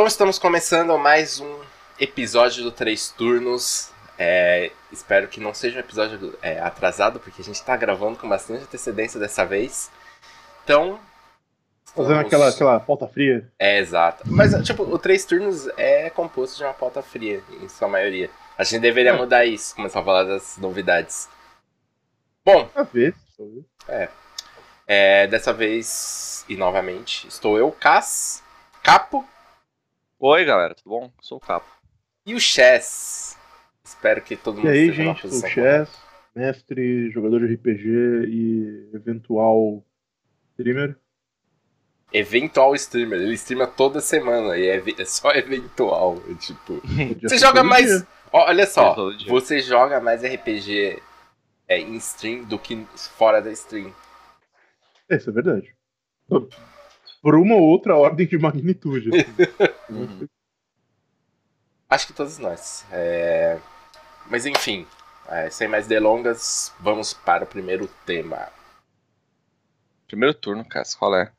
Então estamos começando mais um episódio do Três Turnos. É, espero que não seja um episódio é, atrasado, porque a gente está gravando com bastante antecedência dessa vez. Então. Fazendo vamos... aquela, aquela pauta fria. É, exato. Mas, tipo, o Três Turnos é composto de uma pauta fria, em sua maioria. A gente deveria é. mudar isso, começar a falar das novidades. Bom. A ver. É. é. Dessa vez, e novamente, estou eu, Cass, Capo Oi, galera, tudo bom? Sou o Capo. E o Chess? Espero que todo mundo e aí, gente, o Chess, mestre, jogador de RPG e eventual streamer. Eventual streamer, ele streama toda semana e é, é só eventual. É tipo, você joga mais. Olha só, você joga mais RPG é, em stream do que fora da stream. Isso é verdade por uma ou outra ordem de magnitude. Assim. uhum. Acho que todos nós. É... Mas enfim, é, sem mais delongas, vamos para o primeiro tema. Primeiro turno, Cássio, qual é?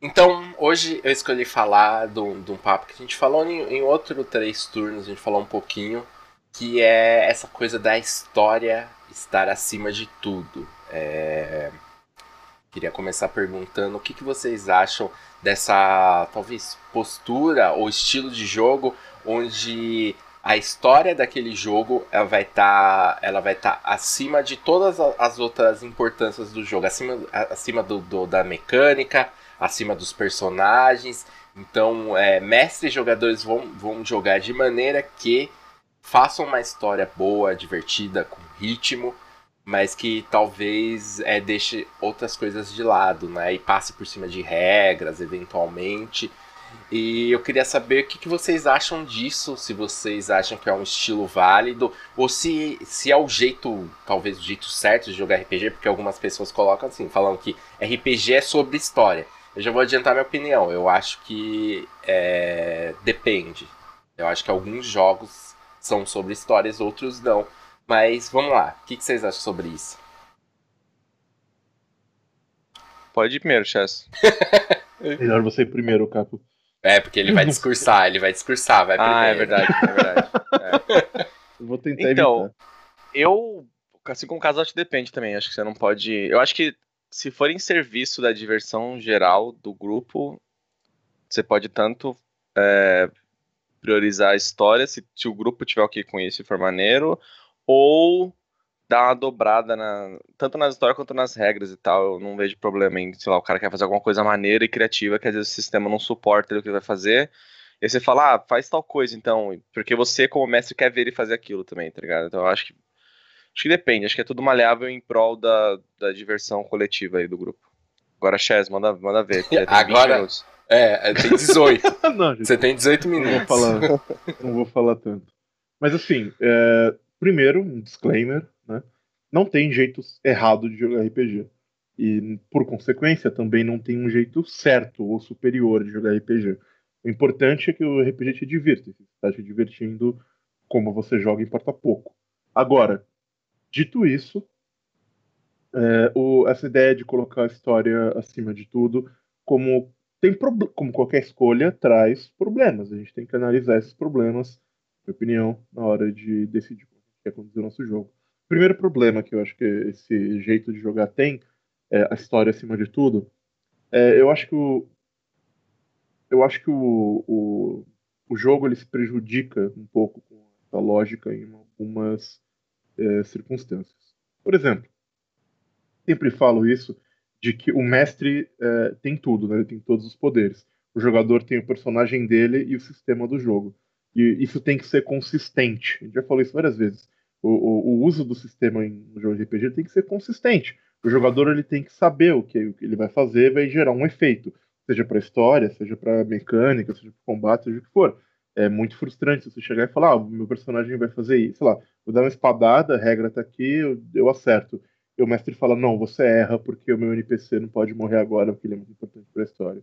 Então, hoje eu escolhi falar de um, de um papo que a gente falou em, em outro três turnos, a gente falou um pouquinho, que é essa coisa da história estar acima de tudo. É... Queria começar perguntando o que, que vocês acham dessa, talvez, postura ou estilo de jogo onde a história daquele jogo ela vai estar tá, ela vai estar tá acima de todas as outras importâncias do jogo, acima, acima do, do da mecânica, acima dos personagens. Então, é, mestres e jogadores vão, vão jogar de maneira que façam uma história boa, divertida, com ritmo, mas que talvez é, deixe outras coisas de lado, né? E passe por cima de regras, eventualmente. E eu queria saber o que, que vocês acham disso, se vocês acham que é um estilo válido, ou se, se é o jeito, talvez o jeito certo de jogar RPG, porque algumas pessoas colocam assim, falando que RPG é sobre história. Eu já vou adiantar minha opinião, eu acho que é, depende. Eu acho que alguns jogos são sobre histórias, outros não. Mas vamos lá, o que, que vocês acham sobre isso? Pode ir primeiro, Chess. Melhor você ir primeiro, Capo. É, porque ele vai discursar, ele vai discursar, vai primeiro. Ah, é verdade, é verdade. É. Eu vou tentar Então, evitar. eu, assim como o caso, acho que depende também. Acho que você não pode. Eu acho que se for em serviço da diversão geral do grupo, você pode tanto é, priorizar a história, se, se o grupo tiver o que com isso e for maneiro, ou dar uma dobrada na, tanto nas histórias quanto nas regras e tal. Eu não vejo problema em, sei lá, o cara quer fazer alguma coisa maneira e criativa que às vezes o sistema não suporta o que ele vai fazer. E aí você fala, ah, faz tal coisa então, porque você como mestre quer ver ele fazer aquilo também, tá ligado? Então eu acho que acho que depende, acho que é tudo maleável em prol da, da diversão coletiva aí do grupo. Agora, Chess, manda, manda ver. Agora, é, tem 18. não, gente, você tem 18 minutos. Não vou falar, não vou falar tanto. Mas assim, é, primeiro, um disclaimer, né? Não tem jeito errado de jogar RPG. E, por consequência, também não tem um jeito certo ou superior de jogar RPG. O importante é que o RPG te divirta. Se está te divertindo, como você joga, importa pouco. Agora, dito isso, é, o, essa ideia de colocar a história acima de tudo, como, tem como qualquer escolha, traz problemas. A gente tem que analisar esses problemas, na minha opinião, na hora de decidir que é conduzir o nosso jogo. O primeiro problema que eu acho que esse jeito de jogar tem, é a história acima de tudo, é, eu acho que o, eu acho que o, o, o, jogo ele se prejudica um pouco com a lógica em algumas é, circunstâncias. Por exemplo, sempre falo isso de que o mestre é, tem tudo, né? ele tem todos os poderes. O jogador tem o personagem dele e o sistema do jogo. E isso tem que ser consistente. A gente já falou isso várias vezes o, o, o, uso do sistema em um jogo de RPG tem que ser consistente. O jogador ele tem que saber o que, o que ele vai fazer, vai gerar um efeito, seja para história, seja para mecânica, seja para combate, seja o que for. É muito frustrante você chegar e falar: ah, o meu personagem vai fazer isso, sei lá, vou dar uma espadada, a regra tá aqui, eu, eu acerto. E o mestre fala: não, você erra porque o meu NPC não pode morrer agora porque ele é muito importante para a história.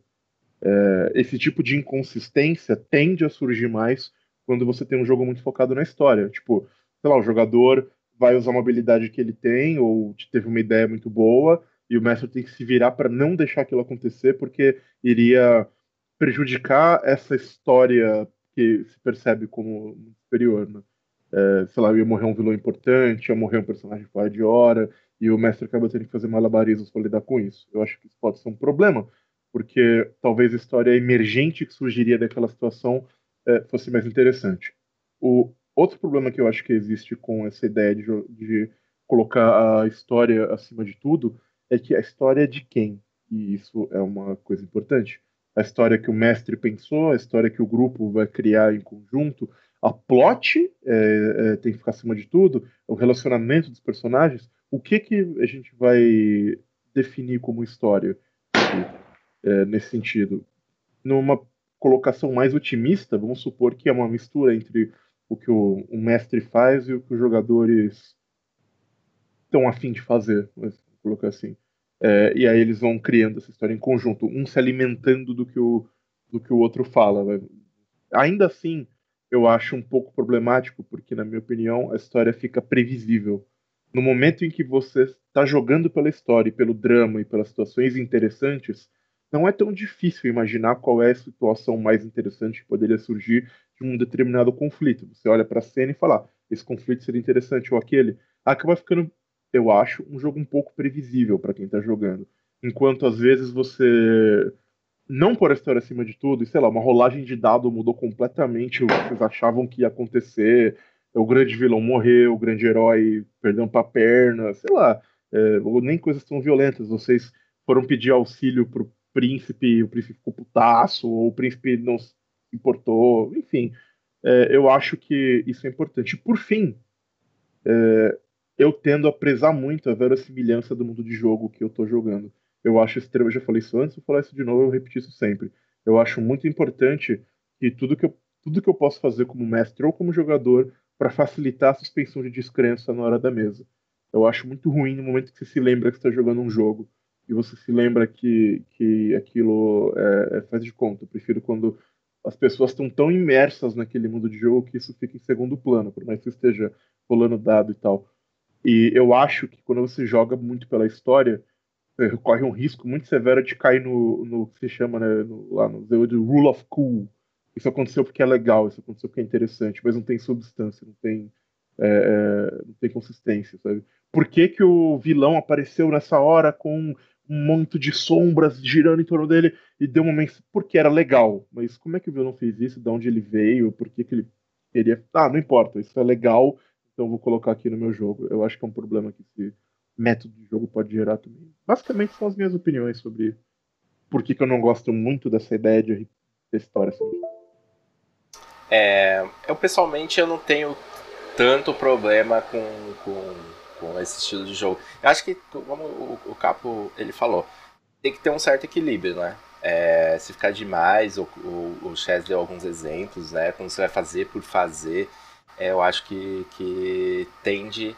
É, esse tipo de inconsistência tende a surgir mais quando você tem um jogo muito focado na história. Tipo, sei lá, o jogador vai usar uma habilidade que ele tem ou teve uma ideia muito boa e o mestre tem que se virar para não deixar aquilo acontecer porque iria prejudicar essa história que se percebe como superior, né? É, sei lá, ia morrer um vilão importante, ia morrer um personagem fora de hora, e o mestre acaba tendo que fazer malabarismos para lidar com isso. Eu acho que isso pode ser um problema, porque talvez a história emergente que surgiria daquela situação é, fosse mais interessante. O outro problema que eu acho que existe com essa ideia de, de colocar a história acima de tudo é que a história é de quem? E isso é uma coisa importante. A história que o mestre pensou, a história que o grupo vai criar em conjunto, a plot é, é, tem que ficar acima de tudo, o relacionamento dos personagens, o que que a gente vai definir como história é, nesse sentido? Numa colocação mais otimista, vamos supor que é uma mistura entre o que o, o mestre faz e o que os jogadores estão afim de fazer, vamos colocar assim. É, e aí eles vão criando essa história em conjunto, um se alimentando do que o, do que o outro fala. Ainda assim, eu acho um pouco problemático, porque, na minha opinião, a história fica previsível no momento em que você está jogando pela história pelo drama e pelas situações interessantes, não é tão difícil imaginar qual é a situação mais interessante que poderia surgir de um determinado conflito. Você olha para a cena e fala, ah, esse conflito seria interessante ou aquele. Acaba ficando, eu acho, um jogo um pouco previsível para quem está jogando. Enquanto às vezes você não por a história acima de tudo, e sei lá, uma rolagem de dado mudou completamente o que vocês achavam que ia acontecer, o grande vilão morreu, o grande herói perdeu uma perna, sei lá, é, nem coisas tão violentas. Vocês foram pedir auxílio pro príncipe, o príncipe ficou putaço, ou o príncipe não se importou, enfim. É, eu acho que isso é importante. Por fim, é, eu tendo a prezar muito a verossimilhança do mundo de jogo que eu tô jogando. Eu acho extremo, eu já falei isso antes, vou falar isso de novo, eu repeti isso sempre. Eu acho muito importante que tudo que eu, tudo que eu posso fazer como mestre ou como jogador para facilitar a suspensão de descrença na hora da mesa. Eu acho muito ruim no momento que você se lembra que está jogando um jogo e você se lembra que, que aquilo é, é faz de conta. Eu prefiro quando as pessoas estão tão imersas naquele mundo de jogo que isso fica em segundo plano, por mais que esteja rolando dado e tal. E eu acho que quando você joga muito pela história, você corre um risco muito severo de cair no, no que se chama, né, no, lá no Rule of Cool, isso aconteceu porque é legal, isso aconteceu porque é interessante, mas não tem substância, não tem, é, é, não tem consistência, sabe? Por que, que o vilão apareceu nessa hora com um monte de sombras girando em torno dele e deu uma mensagem? Porque era legal, mas como é que o vilão fez isso? De onde ele veio? Por que, que ele queria. Ah, não importa, isso é legal, então vou colocar aqui no meu jogo. Eu acho que é um problema que esse método de jogo pode gerar também. Basicamente são as minhas opiniões sobre por que, que eu não gosto muito dessa ideia de história. Assim. É, eu pessoalmente eu não tenho tanto problema com, com, com esse estilo de jogo. Eu acho que, como o, Capo ele falou, tem que ter um certo equilíbrio, né? É, se ficar demais, o, o, o Chess deu alguns exemplos, né? Quando você vai fazer por fazer, é, eu acho que, que tende,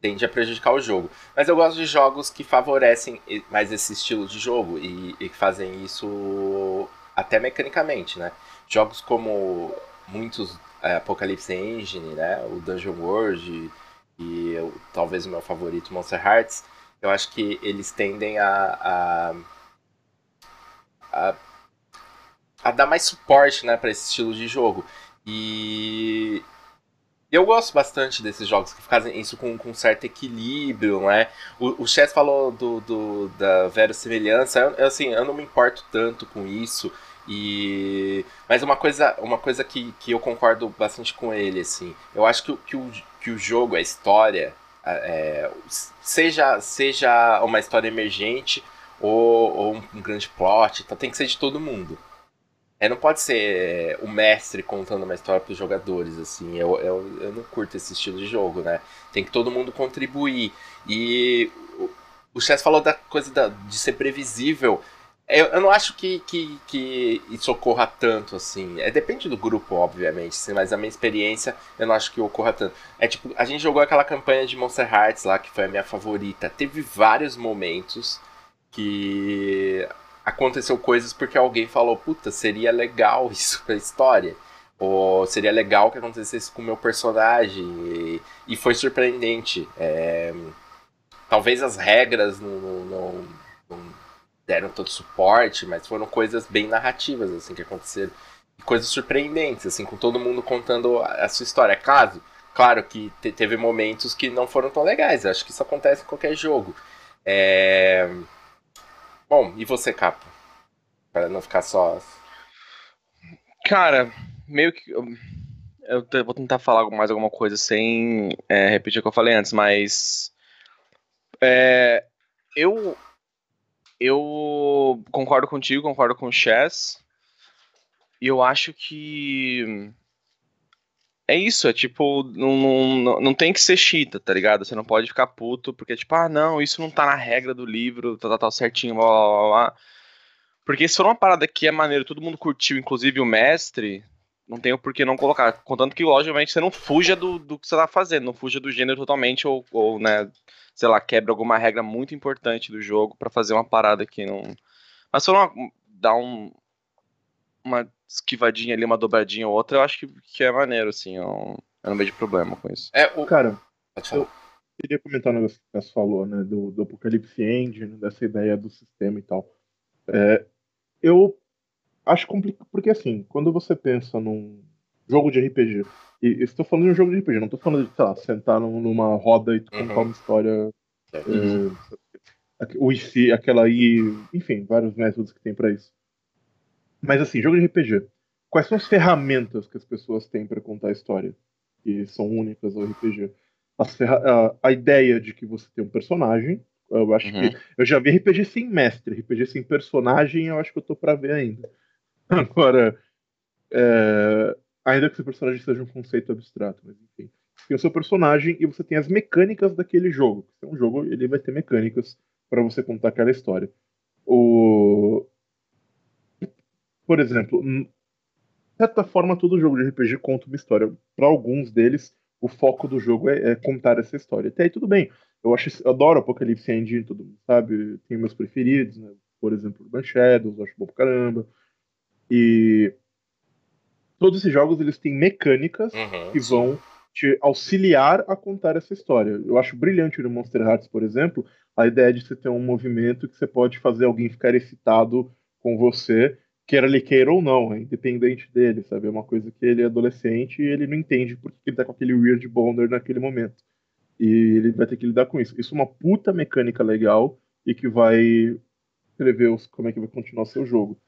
tende a prejudicar o jogo. Mas eu gosto de jogos que favorecem mais esse estilo de jogo e, e que fazem isso até mecanicamente, né? Jogos como muitos é, Apocalypse Engine, né? O Dungeon World e eu, talvez o meu favorito Monster Hearts, eu acho que eles tendem a, a, a, a dar mais suporte né, para esse estilo de jogo. E eu gosto bastante desses jogos que fazem isso com, com certo equilíbrio, né? O, o Chess falou do, do, da verossimilhança, eu, assim, eu não me importo tanto com isso. E mas uma coisa, uma coisa que, que eu concordo bastante com ele, assim, eu acho que, que, o, que o jogo, a história, é, seja, seja uma história emergente ou, ou um grande plot, então tem que ser de todo mundo. É, não pode ser o mestre contando uma história para os jogadores, assim. Eu, eu, eu não curto esse estilo de jogo, né? Tem que todo mundo contribuir. E o, o Chess falou da coisa da, de ser previsível. Eu, eu não acho que, que, que isso ocorra tanto, assim. É, depende do grupo, obviamente, mas a minha experiência eu não acho que ocorra tanto. É tipo, a gente jogou aquela campanha de Monster Hearts lá, que foi a minha favorita. Teve vários momentos que aconteceu coisas porque alguém falou, puta, seria legal isso pra história. Ou seria legal que acontecesse com o meu personagem. E, e foi surpreendente. É, talvez as regras não, não, não deram todo suporte, mas foram coisas bem narrativas, assim, que aconteceram. Coisas surpreendentes, assim, com todo mundo contando a sua história. É claro, claro que te, teve momentos que não foram tão legais, acho que isso acontece em qualquer jogo. É... Bom, e você, Capo? Para não ficar só. Cara, meio que. Eu vou tentar falar mais alguma coisa sem é, repetir o que eu falei antes, mas. É, eu. Eu concordo contigo, concordo com o Chess. E eu acho que. É isso, é tipo, não, não, não tem que ser chita, tá ligado? Você não pode ficar puto, porque, tipo, ah, não, isso não tá na regra do livro, tá, tá, tá certinho, blá blá blá blá. Porque se for uma parada que é maneiro, todo mundo curtiu, inclusive o mestre, não tem o porquê não colocar. Contanto que, logicamente, você não fuja do, do que você tá fazendo, não fuja do gênero totalmente, ou, ou né, sei lá, quebra alguma regra muito importante do jogo para fazer uma parada que não. Mas se for uma, dar um, uma esquivadinha ali, uma dobradinha ou outra, eu acho que, que é maneiro, assim. Eu, eu não vejo problema com isso. É, o... Cara, eu queria comentar um negócio que você falou, né? Do, do Apocalipse Engine, dessa ideia do sistema e tal. É, eu acho complicado, porque assim, quando você pensa num jogo de RPG, e estou falando de um jogo de RPG, não estou falando de, sei lá, sentar numa roda e contar uhum. uma história. É, o IC, aquela aí, enfim, vários métodos que tem para isso. Mas assim, jogo de RPG. Quais são as ferramentas que as pessoas têm para contar a história? Que são únicas ao RPG. A, a, ideia de que você tem um personagem, eu acho uhum. que. Eu já vi RPG sem mestre, RPG sem personagem, eu acho que eu tô pra ver ainda. Agora, é, ainda que esse personagem seja um conceito abstrato, mas enfim. Tem o seu personagem e você tem as mecânicas daquele jogo. Se é um jogo, ele vai ter mecânicas para você contar aquela história. O... Por exemplo, de certa forma, todo jogo de RPG conta uma história. Para alguns deles, o foco do jogo é, é, contar essa história. Até aí tudo bem. Eu acho, eu adoro Apocalipse Engine, todo mundo sabe. Tem meus preferidos, né? Por exemplo, Urban Shadows, eu acho bom pra caramba. E todos esses jogos eles têm mecânicas uhum. que vão te auxiliar a contar essa história. Eu acho brilhante no Monster Hearts, por exemplo, a ideia de você ter um movimento que você pode fazer alguém ficar excitado com você, quer ele queira ou não, é independente dele, sabe? É uma coisa que ele é adolescente e ele não entende porque ele tá com aquele weird boner naquele momento. E ele vai ter que lidar com isso. Isso é uma puta mecânica legal e que vai escrever os, como é que vai continuar o seu jogo.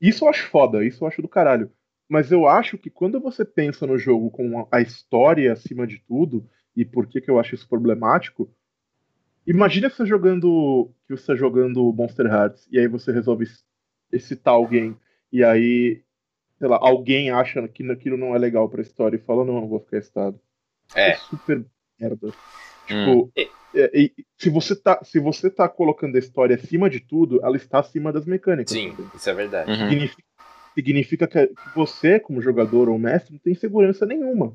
Isso eu acho foda, isso eu acho do caralho. Mas eu acho que quando você pensa no jogo com a história acima de tudo, e por que, que eu acho isso problemático, imagina você jogando. que você tá jogando Monster Hearts e aí você resolve excitar alguém, e aí, sei lá, alguém acha que aquilo não é legal pra história e fala, não, eu vou ficar excitado. É. é super merda. Hum. Tipo, é, se, você tá, se você tá colocando a história acima de tudo, ela está acima das mecânicas. Sim, também. isso é verdade. Uhum. Significa, significa que você, como jogador ou mestre, não tem segurança nenhuma.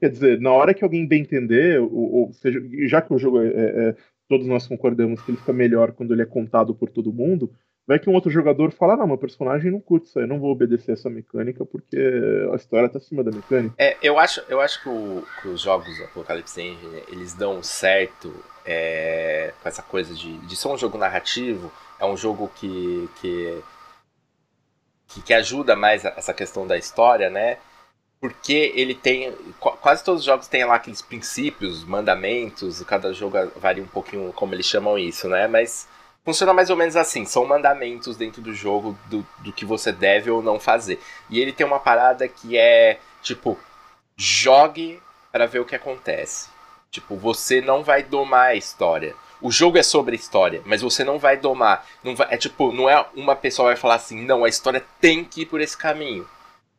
Quer dizer, na hora que alguém bem entender, ou, ou seja, já que o jogo é, é, é, todos nós concordamos que ele fica melhor quando ele é contado por todo mundo, vai que um outro jogador fala, não, meu personagem não curte isso aí, não vou obedecer essa mecânica porque a história tá acima da mecânica. É, eu acho, eu acho que, o, que os jogos Apocalypse Engine, eles dão certo é, com essa coisa de, de ser um jogo narrativo, é um jogo que, que que, que ajuda mais essa questão da história, né? Porque ele tem. Quase todos os jogos têm lá aqueles princípios, mandamentos, cada jogo varia um pouquinho como eles chamam isso, né? Mas funciona mais ou menos assim: são mandamentos dentro do jogo do, do que você deve ou não fazer. E ele tem uma parada que é tipo: jogue para ver o que acontece. Tipo, você não vai domar a história. O jogo é sobre a história, mas você não vai domar. Não vai, é tipo, não é uma pessoa vai falar assim, não, a história tem que ir por esse caminho.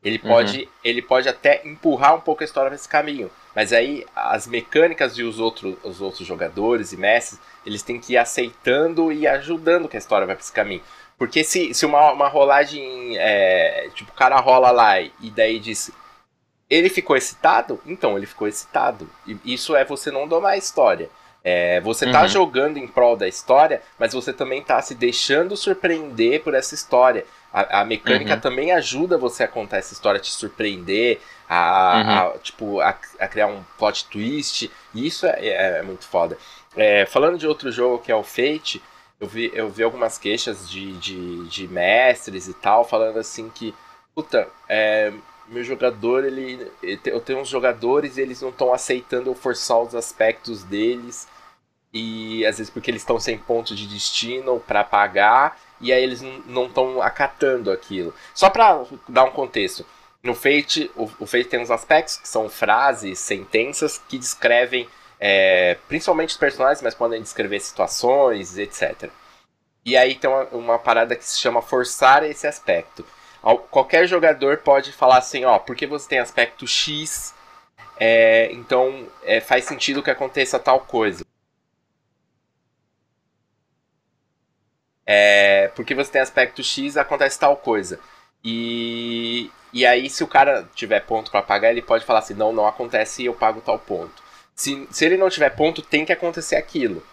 Ele uhum. pode, uhum. ele pode até empurrar um pouco a história para esse caminho. Mas aí as mecânicas e os outros, os outros jogadores e mestres, eles têm que ir aceitando e ajudando que a história vai para esse caminho. Porque se, se uma, uma rolagem, é, tipo, o cara rola lá e daí diz, ele ficou excitado? Então, ele ficou excitado. E isso é você não domar a história. É, você está uhum. jogando em prol da história, mas você também está se deixando surpreender por essa história. A, a mecânica uhum. também ajuda você a contar essa história, a te surpreender, a, uhum. a tipo, a, a, criar um plot twist. E isso é, é, é muito foda. É, falando de outro jogo que é o Fate, eu vi, eu vi algumas queixas de, de, de mestres e tal, falando assim que, puta, é, meu jogador, ele, eu tenho uns jogadores e eles não estão aceitando eu forçar os aspectos deles e às vezes porque eles estão sem ponto de destino para pagar e aí eles não estão acatando aquilo. Só para dar um contexto, no Fate, o, o Fate tem uns aspectos que são frases, sentenças que descrevem é, principalmente os personagens, mas podem descrever situações, etc. E aí tem uma, uma parada que se chama forçar esse aspecto. Qualquer jogador pode falar assim, ó, porque você tem aspecto X, é, então é, faz sentido que aconteça tal coisa. É, porque você tem aspecto X, acontece tal coisa. E, e aí, se o cara tiver ponto para pagar, ele pode falar assim: não, não acontece e eu pago tal ponto. Se, se ele não tiver ponto, tem que acontecer aquilo.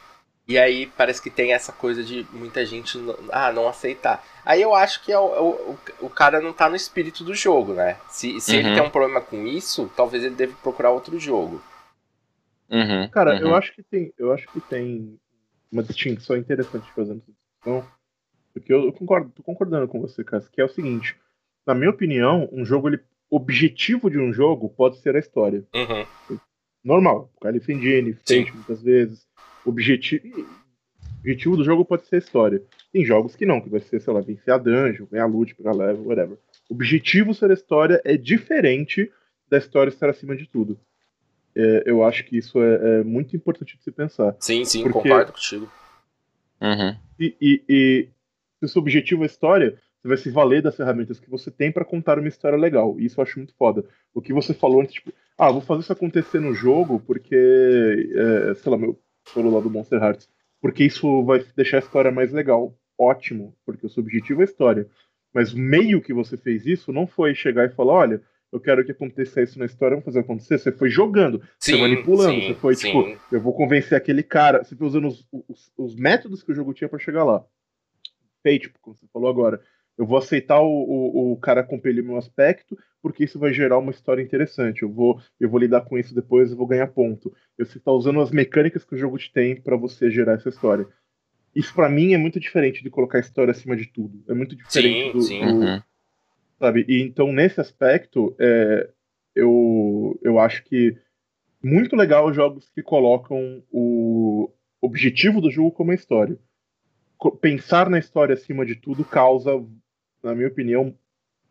E aí parece que tem essa coisa de muita gente não, ah, não aceitar. Aí eu acho que é o, é o, o cara não tá no espírito do jogo, né? Se, se uhum. ele tem um problema com isso, talvez ele deve procurar outro jogo. Uhum, cara, uhum. eu acho que tem. Eu acho que tem uma distinção interessante fazendo essa discussão. Porque eu, eu concordo, tô concordando com você, cara, que é o seguinte. Na minha opinião, um jogo, ele, objetivo de um jogo pode ser a história. Uhum normal. Califa Engine, Fate, muitas vezes. Objetivo, objetivo do jogo pode ser a história. Tem jogos que não, que vai ser, sei lá, vencer a dungeon, ganhar loot, pegar level, whatever. Objetivo ser a história é diferente da história estar acima de tudo. É, eu acho que isso é, é, muito importante de se pensar. Sim, sim, porque... concordo contigo. Uhum. E, e, e se o seu objetivo é história, você vai se valer das ferramentas que você tem para contar uma história legal. E isso eu acho muito foda. O que você falou antes, tipo, ah, vou fazer isso acontecer no jogo porque, é, sei lá, meu, falou lá do Monster Hearts, porque isso vai deixar a história mais legal. Ótimo, porque o seu objetivo é a história. Mas o meio que você fez isso não foi chegar e falar, olha, eu quero que aconteça isso na história, vamos fazer acontecer. Você foi jogando, sim, você manipulando, sim, você foi sim. tipo, eu vou convencer aquele cara. Você foi usando os, os, os métodos que o jogo tinha para chegar lá. Fate, tipo, como você falou agora. Eu vou aceitar o, o, o cara compelir meu aspecto, porque isso vai gerar uma história interessante. Eu vou, eu vou lidar com isso depois e vou ganhar ponto. Você está usando as mecânicas que o jogo te tem para você gerar essa história. Isso para mim é muito diferente de colocar a história acima de tudo. É muito diferente sim, do, sim. do uhum. sabe? E então nesse aspecto, é, eu eu acho que muito legal os jogos que colocam o objetivo do jogo como a história. Pensar na história acima de tudo causa, na minha opinião,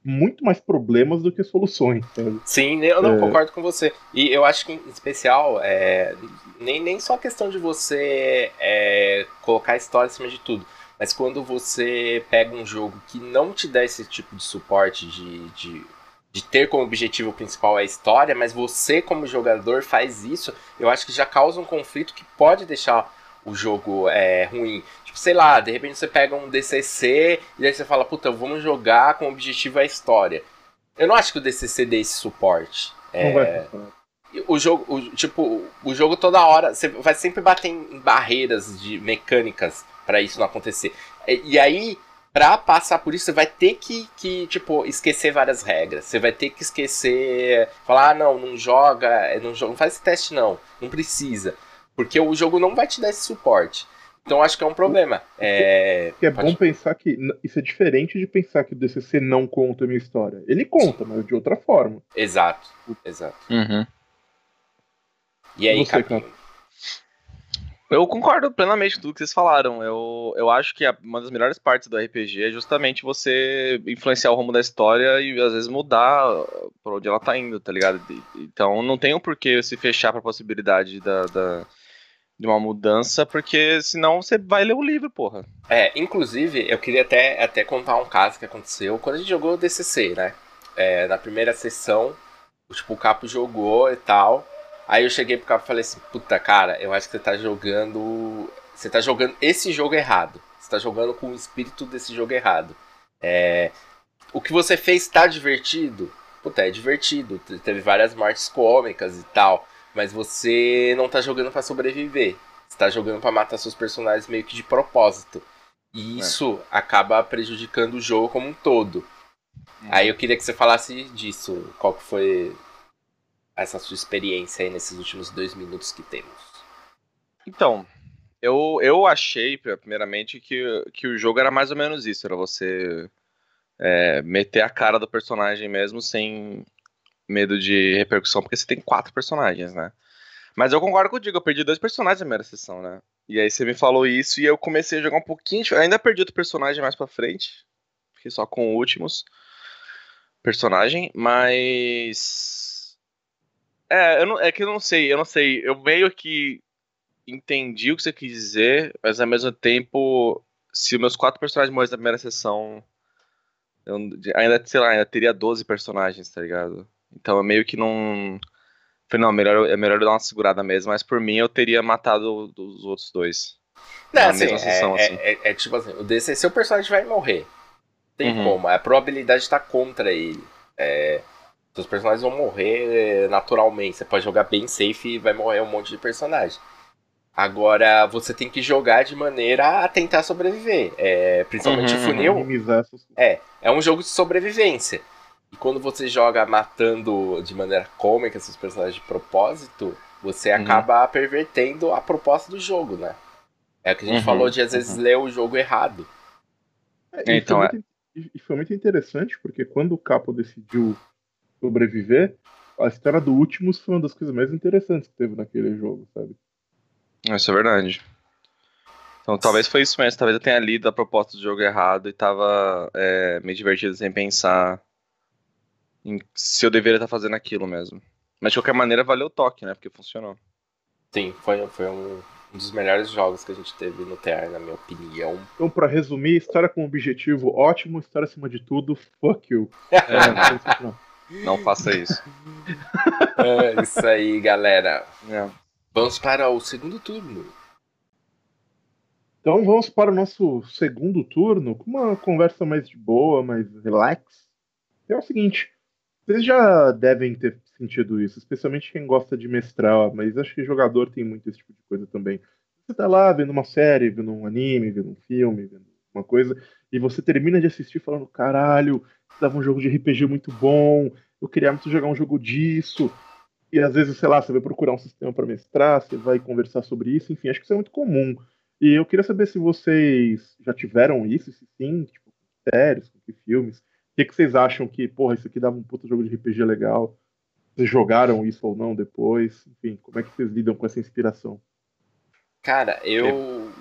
muito mais problemas do que soluções. Sabe? Sim, eu não é... concordo com você. E eu acho que, em especial, é, nem, nem só a questão de você é, colocar a história acima de tudo, mas quando você pega um jogo que não te dá esse tipo de suporte de, de, de ter como objetivo principal a história, mas você, como jogador, faz isso, eu acho que já causa um conflito que pode deixar o jogo é ruim. Sei lá, de repente você pega um DCC e aí você fala, puta, vamos jogar com o objetivo a história. Eu não acho que o DCC dê esse suporte. É... vai. O jogo, o, tipo, o jogo toda hora, você vai sempre bater em barreiras de mecânicas para isso não acontecer. E, e aí, pra passar por isso, você vai ter que, que, tipo, esquecer várias regras. Você vai ter que esquecer, falar, ah, não, não joga, não, joga, não faz esse teste não, não precisa. Porque o jogo não vai te dar esse suporte. Então acho que é um problema. É, é bom pensar que isso é diferente de pensar que o DCC não conta a minha história. Ele conta, mas de outra forma. Exato, exato. Uhum. E aí, Você, Eu concordo plenamente com tudo que vocês falaram. Eu, eu acho que uma das melhores partes do RPG é justamente você influenciar o rumo da história e às vezes mudar pra onde ela tá indo, tá ligado? Então não tem o um porquê se fechar pra possibilidade da, da de uma mudança, porque senão você vai ler o livro, porra. É, inclusive, eu queria até, até contar um caso que aconteceu quando a gente jogou o DCC, né? É, na primeira sessão, tipo, o Capo jogou e tal. Aí eu cheguei pro Capo e falei assim, puta, cara, eu acho que você tá jogando. Você tá jogando esse jogo errado. Você tá jogando com o espírito desse jogo errado. É, o que você fez tá divertido? Puta, é divertido. Teve várias mortes cômicas e tal mas você não tá jogando para sobreviver. Você tá jogando para matar seus personagens meio que de propósito. E é. isso é. acaba prejudicando o jogo como um todo. Hum. Aí eu queria que você falasse disso. Qual que foi essa sua experiência aí nesses últimos dois minutos que temos? Então, eu, eu achei, primeiramente, que, que o jogo era mais ou menos isso, era você é, meter a cara do personagem mesmo sem medo de repercussão, porque você tem quatro personagens, né? Mas eu concordo contigo, eu perdi dois personagens na primeira sessão, né? E aí você me falou isso e eu comecei a jogar um pouquinho. Ainda perdi outro personagem mais pra frente. Fiquei só com últimos personagem, mas. É, eu não, é que eu não sei, eu não sei. Eu meio que entendi o que você quis dizer, mas ao mesmo tempo, se meus quatro personagens morrem na primeira sessão, eu ainda, sei lá, ainda teria 12 personagens, tá ligado? Então eu meio que não. Falei, não, melhor, é melhor eu dar uma segurada mesmo, mas por mim eu teria matado os outros dois. Não, assim, é, sessão, é, assim. É, é, é, tipo assim, o DC, seu personagem vai morrer. Tem uhum. como, a probabilidade está contra ele. É, seus personagens vão morrer naturalmente. Você pode jogar bem safe e vai morrer um monte de personagem. Agora, você tem que jogar de maneira a tentar sobreviver. É, principalmente uhum, o funil. É, é um jogo de sobrevivência. E quando você joga matando de maneira cômica esses personagens de propósito, você uhum. acaba pervertendo a proposta do jogo, né? É o que a gente uhum, falou de às vezes uhum. ler o jogo errado. É, então, é. e foi muito interessante, porque quando o Capo decidiu sobreviver, a história do Últimos foi uma das coisas mais interessantes que teve naquele jogo, sabe? Isso é verdade. Então talvez foi isso mesmo, talvez eu tenha lido a proposta do jogo errado e tava é, me divertido sem pensar se eu deveria estar fazendo aquilo mesmo. Mas de qualquer maneira valeu o toque, né? Porque funcionou. Sim, foi, foi um, um dos melhores jogos que a gente teve no TR, na minha opinião. Então, pra resumir, história com objetivo ótimo, história acima de tudo, fuck you. É, não, não faça isso. É isso aí, galera. É. Vamos para o segundo turno. Então vamos para o nosso segundo turno com uma conversa mais de boa, mais relax. É o seguinte, vocês já devem ter sentido isso, especialmente quem gosta de mestrar, mas acho que jogador tem muito esse tipo de coisa também. Você tá lá vendo uma série, vendo um anime, vendo um filme, vendo uma coisa, e você termina de assistir falando, caralho, dava um jogo de RPG muito bom, eu queria muito jogar um jogo disso. E às vezes, sei lá, você vai procurar um sistema para mestrar, você vai conversar sobre isso, enfim, acho que isso é muito comum. E eu queria saber se vocês já tiveram isso, se sim, tipo, séries, que filmes, que, que vocês acham que, porra, isso aqui dava um puta jogo de RPG legal? Vocês jogaram isso ou não depois? Enfim, como é que vocês lidam com essa inspiração? Cara, eu.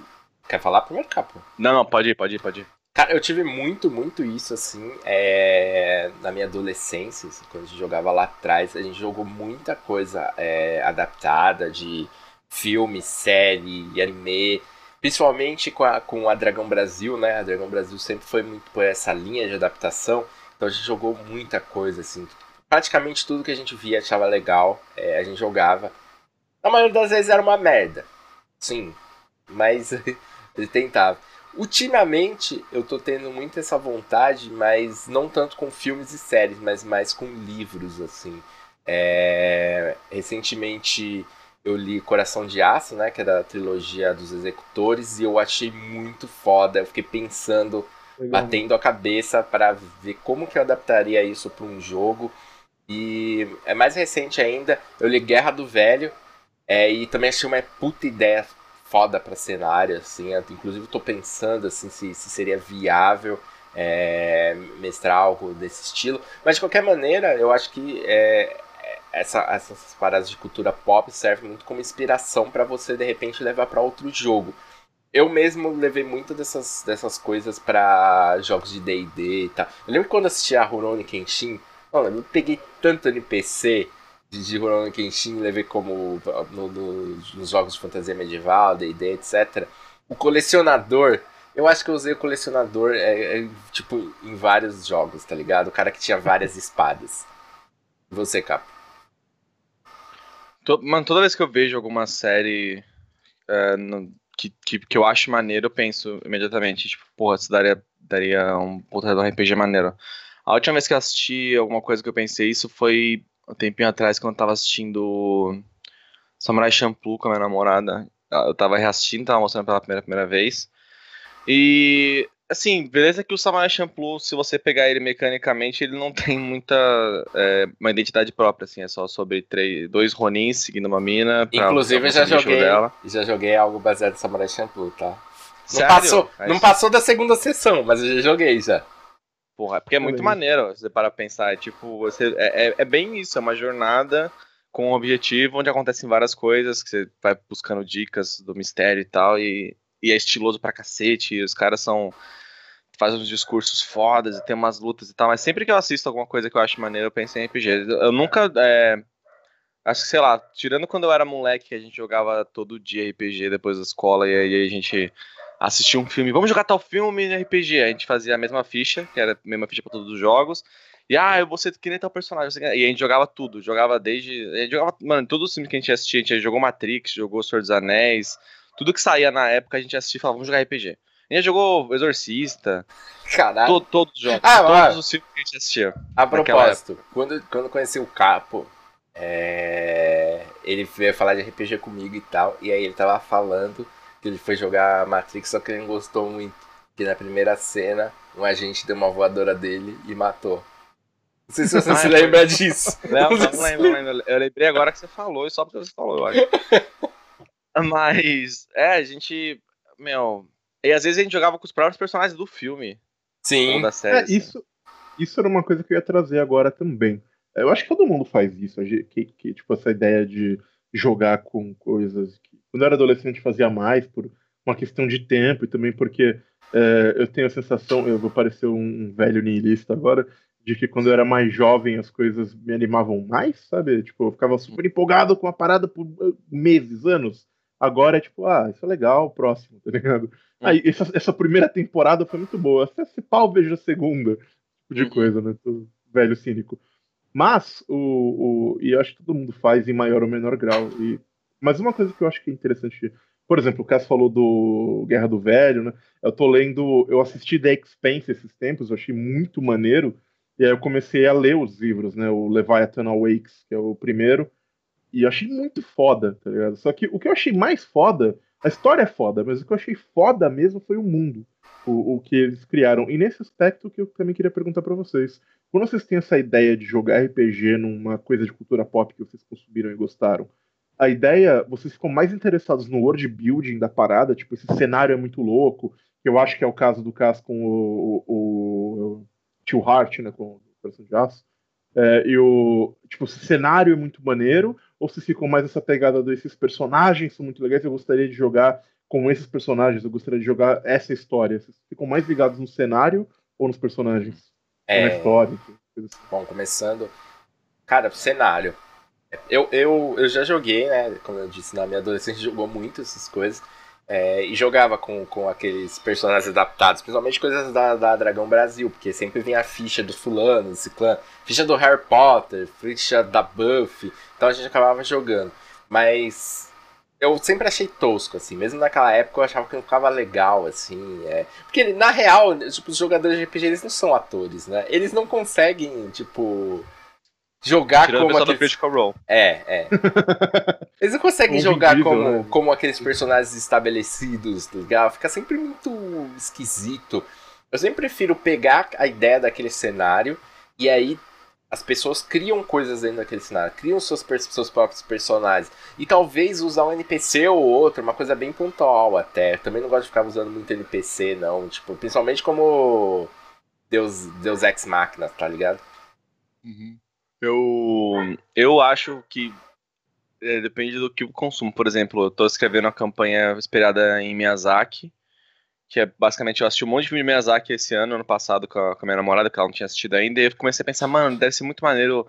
Quer falar primeiro, Capo? Não, não, pode ir, pode ir, pode ir. Cara, eu tive muito, muito isso, assim, é... na minha adolescência, assim, quando a gente jogava lá atrás, a gente jogou muita coisa é, adaptada de filme, série, anime, Principalmente com a, com a Dragão Brasil, né? A Dragão Brasil sempre foi muito por essa linha de adaptação. Então a gente jogou muita coisa, assim. Praticamente tudo que a gente via achava legal, é, a gente jogava. Na maioria das vezes era uma merda. Sim. Mas ele tentava. Ultimamente eu tô tendo muito essa vontade, mas não tanto com filmes e séries, mas mais com livros, assim. É... Recentemente eu li Coração de Aço, né, que é da trilogia dos Executores, e eu achei muito foda. Eu fiquei pensando, Legal. batendo a cabeça para ver como que eu adaptaria isso para um jogo. E é mais recente ainda, eu li Guerra do Velho, é, e também achei uma puta ideia foda para cenário, assim. Inclusive estou pensando assim se, se seria viável é, mestrar algo desse estilo. Mas de qualquer maneira, eu acho que é, essa, essas paradas de cultura pop servem muito como inspiração para você de repente levar para outro jogo. Eu mesmo levei muito dessas, dessas coisas para jogos de D&D e tal. Eu lembro quando assisti a Rurouni Kenshin, mano, eu peguei tanto NPC de, de Rurouni Kenshin, levei como no, no, nos jogos de fantasia medieval, D&D, etc. O colecionador, eu acho que eu usei o colecionador é, é, tipo em vários jogos, tá ligado? O cara que tinha várias espadas. Você, Capo? Mano, toda vez que eu vejo alguma série é, no, que, que, que, eu acho maneiro, eu penso imediatamente, tipo, porra, isso daria, daria um puta de um RPG maneiro. A última vez que eu assisti alguma coisa que eu pensei isso foi um tempinho atrás, quando eu tava assistindo Samurai Champloo com a minha namorada. Eu tava reassistindo, tava mostrando pela primeira, primeira vez. E assim, beleza que o Samurai Champloo, se você pegar ele mecanicamente, ele não tem muita é, uma identidade própria, assim, é só sobre três, dois Ronins seguindo uma mina. Pra, Inclusive, pra eu já joguei, dela. já joguei algo baseado em Samurai Champloo, tá? Não passou, não passou da segunda sessão, mas eu já joguei já. Porra, é porque é muito maneiro, você para pensar, é tipo, você, é, é, é bem isso, é uma jornada com um objetivo onde acontecem várias coisas, que você vai buscando dicas do mistério e tal, e, e é estiloso pra cacete, os caras são. fazem uns discursos fodas e tem umas lutas e tal, mas sempre que eu assisto alguma coisa que eu acho maneiro, eu penso em RPG. Eu nunca. É, acho que, sei lá, tirando quando eu era moleque, que a gente jogava todo dia RPG depois da escola, e aí a gente assistia um filme, vamos jogar tal filme RPG. A gente fazia a mesma ficha, que era a mesma ficha pra todos os jogos. E ah, eu vou ser que nem tal personagem. E a gente jogava tudo, jogava desde. Jogava, mano, todos os filmes que a gente assistia, a gente jogou Matrix, jogou Senhor dos Anéis, tudo que saía na época a gente assistia e falava, vamos jogar RPG. A gente jogou Exorcista. Caralho. todos os jogos. Ah, todos os filmes que a gente assistia. A propósito, quando, quando conheci o Capo, é... ele veio falar de RPG comigo e tal. E aí ele tava falando que ele foi jogar Matrix, só que ele não gostou muito. Que na primeira cena, um agente deu uma voadora dele e matou. Não sei se você ah, se lembra disso. Não, não, não lembro, lembro. Eu lembrei agora que você falou, e só porque você falou, eu acho. Mas, é, a gente. Meu. E às vezes a gente jogava com os próprios personagens do filme. Sim. Da série, é, assim. isso, isso era uma coisa que eu ia trazer agora também. Eu acho que todo mundo faz isso. Que, que, tipo, essa ideia de jogar com coisas que. Quando eu era adolescente fazia mais, por uma questão de tempo e também porque é, eu tenho a sensação, eu vou parecer um velho niilista agora, de que quando eu era mais jovem as coisas me animavam mais, sabe? Tipo, eu ficava super empolgado com a parada por uh, meses, anos. Agora é tipo, ah, isso é legal, próximo, tá ligado? Uhum. Aí, essa, essa, primeira temporada foi muito boa. Se, se pau, vejo a segunda. Tipo de uhum. coisa, né? Tô velho cínico. Mas, o, o, e eu acho que todo mundo faz em maior ou menor grau. E, mas uma coisa que eu acho que é interessante, por exemplo, o Cass falou do Guerra do Velho, né? Eu tô lendo, eu assisti The Expanse esses tempos, eu achei muito maneiro. E aí eu comecei a ler os livros, né? O Leviathan Awakes, que é o primeiro. E eu achei muito foda, tá ligado? Só que o que eu achei mais foda, a história é foda, mas o que eu achei foda mesmo foi o mundo, o, o que eles criaram. E nesse aspecto que eu também queria perguntar para vocês. Quando vocês têm essa ideia de jogar RPG numa coisa de cultura pop que vocês consumiram e gostaram, a ideia, vocês ficam mais interessados no world building da parada, tipo, esse cenário é muito louco, que eu acho que é o caso do caso com o, o, o Tio Hart, né, com o Coração de Aço. É, e o tipo, o cenário é muito maneiro, ou se ficam mais essa pegada desses personagens são muito legais, eu gostaria de jogar com esses personagens, eu gostaria de jogar essa história. Vocês ficam mais ligados no cenário ou nos personagens? É... Ou na história? Assim. Bom, começando. Cara, cenário. Eu, eu, eu já joguei, né? Como eu disse, na minha adolescência jogou muito essas coisas. É, e jogava com, com aqueles personagens adaptados, principalmente coisas da, da Dragão Brasil, porque sempre vinha a ficha do fulano, do ciclano, ficha do Harry Potter, ficha da Buffy, então a gente acabava jogando. Mas eu sempre achei tosco, assim, mesmo naquela época eu achava que não ficava legal, assim, é... Porque, na real, tipo, os jogadores de RPG, eles não são atores, né? Eles não conseguem, tipo jogar Tirando como. Aqueles... Critical Role. É, é. Eles não conseguem jogar como, né? como aqueles personagens estabelecidos, tá ligado? Fica sempre muito esquisito. Eu sempre prefiro pegar a ideia daquele cenário e aí as pessoas criam coisas dentro daquele cenário, criam seus, seus próprios personagens. E talvez usar um NPC ou outro, uma coisa bem pontual até. Eu também não gosto de ficar usando muito NPC, não. Tipo, principalmente como Deus, Deus Ex Machina, tá ligado? Uhum. Eu, eu acho que é, depende do que eu consumo. Por exemplo, eu tô escrevendo uma campanha inspirada em Miyazaki, que é basicamente eu assisti um monte de filme de Miyazaki esse ano, ano passado, com a, com a minha namorada, que ela não tinha assistido ainda, e eu comecei a pensar, mano, deve ser muito maneiro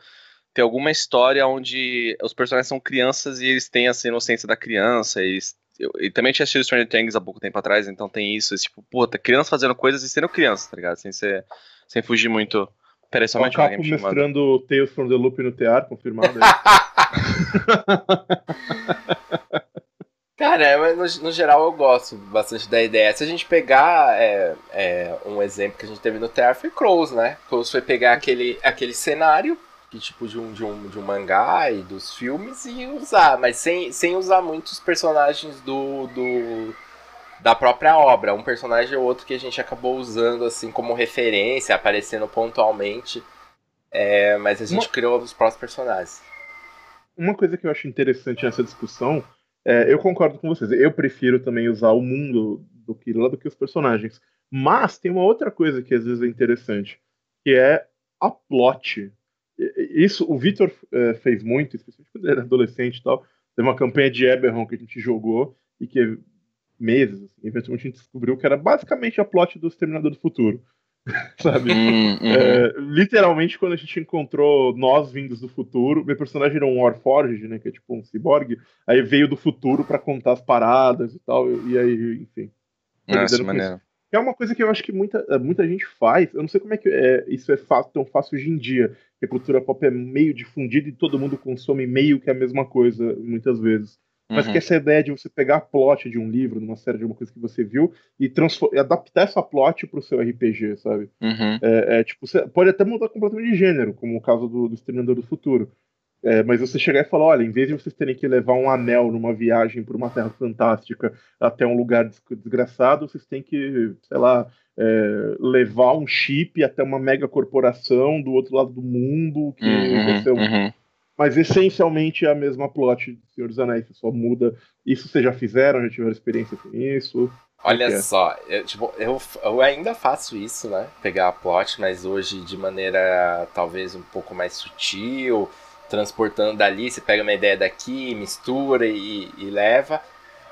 ter alguma história onde os personagens são crianças e eles têm essa inocência da criança, eles eu, e também tinha assistido Stranger Things há pouco tempo atrás, então tem isso, esse, tipo, puta, criança fazendo coisas e sendo criança, tá ligado? Sem, ser, sem fugir muito Peraí, só o Capo mestrando Tales from the Loop no TR, confirmado. Cara, mas no, no, geral eu gosto bastante da ideia. Se a gente pegar é, é, um exemplo que a gente teve no TR foi Crows, né? Crows foi pegar aquele, aquele cenário que tipo de um, de, um, de um mangá e dos filmes e usar, mas sem, sem usar muitos personagens do, do da própria obra, um personagem ou outro que a gente acabou usando assim como referência, aparecendo pontualmente, é, mas a gente uma... criou os próprios personagens. Uma coisa que eu acho interessante nessa discussão, é, eu concordo com vocês, eu prefiro também usar o mundo do Kirila do que os personagens, mas tem uma outra coisa que às vezes é interessante, que é a plot. Isso o Victor é, fez muito, especialmente quando ele era adolescente e tal. Teve uma campanha de Eberron que a gente jogou e que meses, assim, eventualmente a gente descobriu que era basicamente a plot do Exterminador do Futuro. Sabe? Hum, uhum. é, literalmente, quando a gente encontrou nós vindos do futuro, meu personagem era um Warforged, né? Que é tipo um cyborg. Aí veio do futuro para contar as paradas e tal. E aí, enfim. Nossa, maneiro. É uma coisa que eu acho que muita, muita gente faz. Eu não sei como é que é, isso é fácil, tão fácil hoje em dia. Que a cultura pop é meio difundida e todo mundo consome meio que a mesma coisa, muitas vezes. Mas uhum. que essa ideia de você pegar a plot de um livro, numa série de uma coisa que você viu, e adaptar essa plot pro seu RPG, sabe? Uhum. É, é, tipo, você pode até mudar completamente de gênero, como o caso do, do Exterminador do Futuro. É, mas você chegar e falar, olha, em vez de vocês terem que levar um anel numa viagem por uma terra fantástica até um lugar desgraçado, vocês têm que, sei lá, é, levar um chip até uma mega corporação do outro lado do mundo, que uhum, vai ser um, uhum mas essencialmente é a mesma plot do Senhor dos Anéis, só muda. Isso vocês já fizeram, já tiveram experiência com isso? Olha é? só, eu, tipo, eu, eu ainda faço isso, né? Pegar a plot, mas hoje de maneira talvez um pouco mais sutil, transportando dali, você pega uma ideia daqui, mistura e, e leva.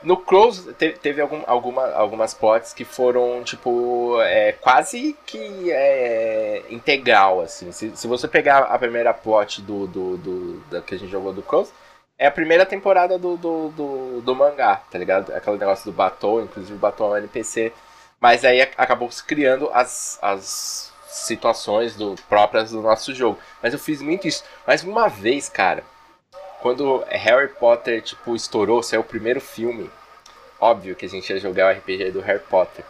No Close teve, teve algum, alguma, algumas plots que foram, tipo, é, quase que é, integral, assim. Se, se você pegar a primeira plot do, do, do, do, que a gente jogou do Close, é a primeira temporada do, do, do, do mangá, tá ligado? Aquele negócio do Baton, inclusive o Baton é um NPC. Mas aí acabou se criando as, as situações do, próprias do nosso jogo. Mas eu fiz muito isso. Mas uma vez, cara, quando Harry Potter, tipo, estourou, saiu o primeiro filme, óbvio que a gente ia jogar o RPG do Harry Potter.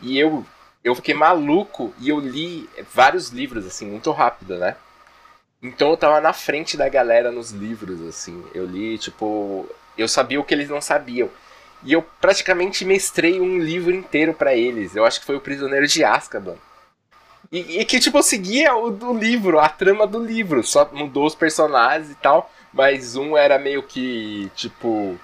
E eu, eu fiquei maluco e eu li vários livros, assim, muito rápido, né? Então eu tava na frente da galera nos livros, assim. Eu li, tipo, eu sabia o que eles não sabiam. E eu praticamente mestrei um livro inteiro para eles. Eu acho que foi o Prisioneiro de Azkaban. E, e que, tipo, eu seguia o do livro, a trama do livro. Só mudou os personagens e tal mas um era meio que, tipo,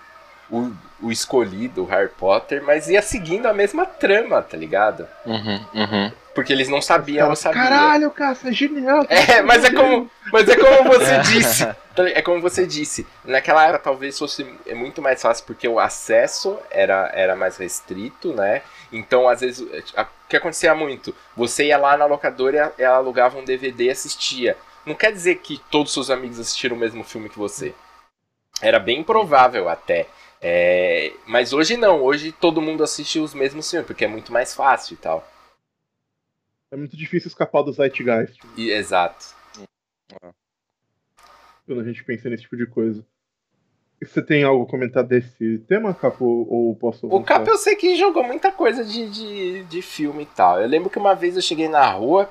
o, o escolhido, o Harry Potter, mas ia seguindo a mesma trama, tá ligado? Uhum, uhum. Porque eles não sabiam, eu sabia. Caralho, cara, é genial. É, mas é como, mas é como você disse. É como você disse. Naquela época talvez fosse muito mais fácil porque o acesso era, era mais restrito, né? Então, às vezes, o que acontecia muito? Você ia lá na locadora e ela alugava um DVD e assistia não quer dizer que todos os seus amigos assistiram o mesmo filme que você. Era bem provável até. É, mas hoje não, hoje todo mundo assiste os mesmos filmes, porque é muito mais fácil e tal. É muito difícil escapar do Zeitgeist. E, exato. Quando a gente pensa nesse tipo de coisa. Você tem algo a comentar desse tema, Capo? Ou posso. O Capo eu sei que jogou muita coisa de, de, de filme e tal. Eu lembro que uma vez eu cheguei na rua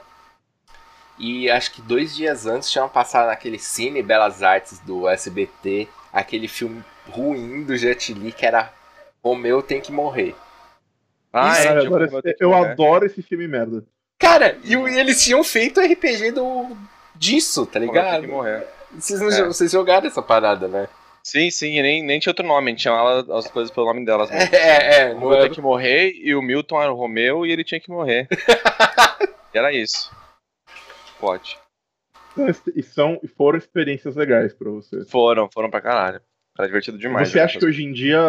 e acho que dois dias antes tinham passado naquele Cine Belas Artes do SBT aquele filme ruim do Jet Li que era Romeu tem que morrer. Ah, é, agora, eu adoro esse filme merda. Cara, e, e eles tinham feito RPG do, disso, tá ligado? Vocês, não, é. vocês jogaram essa parada, né? Sim, sim, nem, nem tinha outro nome, a gente chamava as coisas pelo nome delas. Mesmo. É, é. O Romeu tinha que morrer e o Milton era o Romeu e ele tinha que morrer. e era isso pode. E são, foram experiências legais pra você. Foram, foram pra caralho. Era divertido demais. Você acha que hoje em dia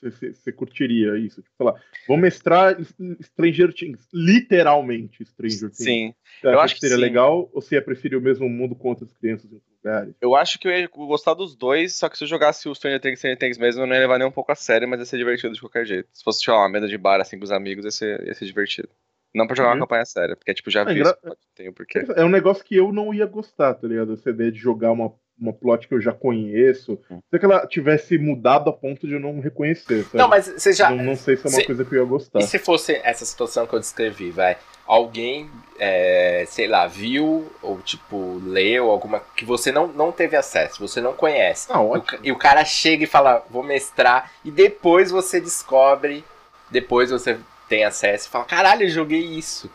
você, você curtiria isso? Tipo, sei lá, vou mestrar Stranger Things, literalmente Stranger Things. Sim. Você eu acho que seria sim. legal ou você ia preferir o mesmo mundo com outras crianças em outros lugares? Eu acho que eu ia gostar dos dois, só que se eu jogasse o Stranger Things, Stranger Things mesmo, eu não ia levar nem um pouco a sério, mas ia ser divertido de qualquer jeito. Se fosse, sei lá, uma mesa de bar assim com os amigos, ia ser, ia ser divertido. Não pra jogar uhum. uma campanha séria, porque tipo, já é, vi gra... tem porquê. É um negócio que eu não ia gostar, tá ligado? Essa ideia de jogar uma, uma plot que eu já conheço. Hum. Se ela tivesse mudado a ponto de eu não reconhecer. Sabe? Não, mas você já. Não, não sei se é uma cê... coisa que eu ia gostar. E se fosse essa situação que eu descrevi, vai? Alguém, é, sei lá, viu ou tipo, leu alguma. que você não, não teve acesso, você não conhece. Ah, e, o, e o cara chega e fala, vou mestrar, e depois você descobre depois você tem acesso e fala, caralho, eu joguei isso.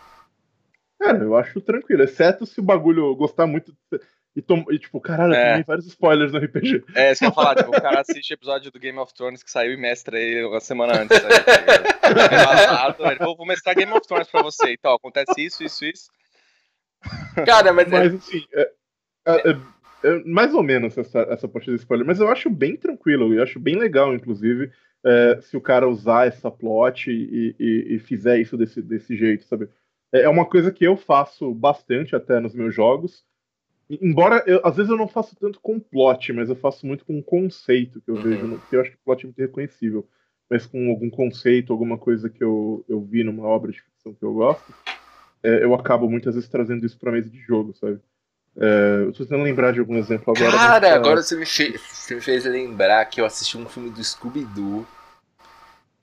Cara, eu acho tranquilo, exceto se o bagulho gostar muito e, tom... e tipo, caralho, é. tem vários spoilers no RPG. É, isso que eu ia falar, tipo, o cara assiste o episódio do Game of Thrones que saiu e mestra ele uma semana antes. Aí, tá ele falou, vou mestrar Game of Thrones pra você. Então, acontece isso, isso, isso. Cara, mas. Mas assim, é, é, é, é mais ou menos essa, essa parte do spoiler, mas eu acho bem tranquilo, eu acho bem legal, inclusive, é, se o cara usar essa plot e, e, e, fizer isso desse, desse jeito, sabe? É, é uma coisa que eu faço bastante até nos meus jogos. Embora, eu, às vezes eu não faço tanto com plot, mas eu faço muito com conceito que eu uhum. vejo, porque eu acho que o plot é muito reconhecível. Mas com algum conceito, alguma coisa que eu, eu vi numa obra de ficção que eu gosto, é, eu acabo muitas vezes trazendo isso pra mesa de jogo, sabe? É, eu tô tentando lembrar de algum exemplo agora. Cara, mas, agora você me, fez, você me fez lembrar que eu assisti um filme do Scooby-Doo.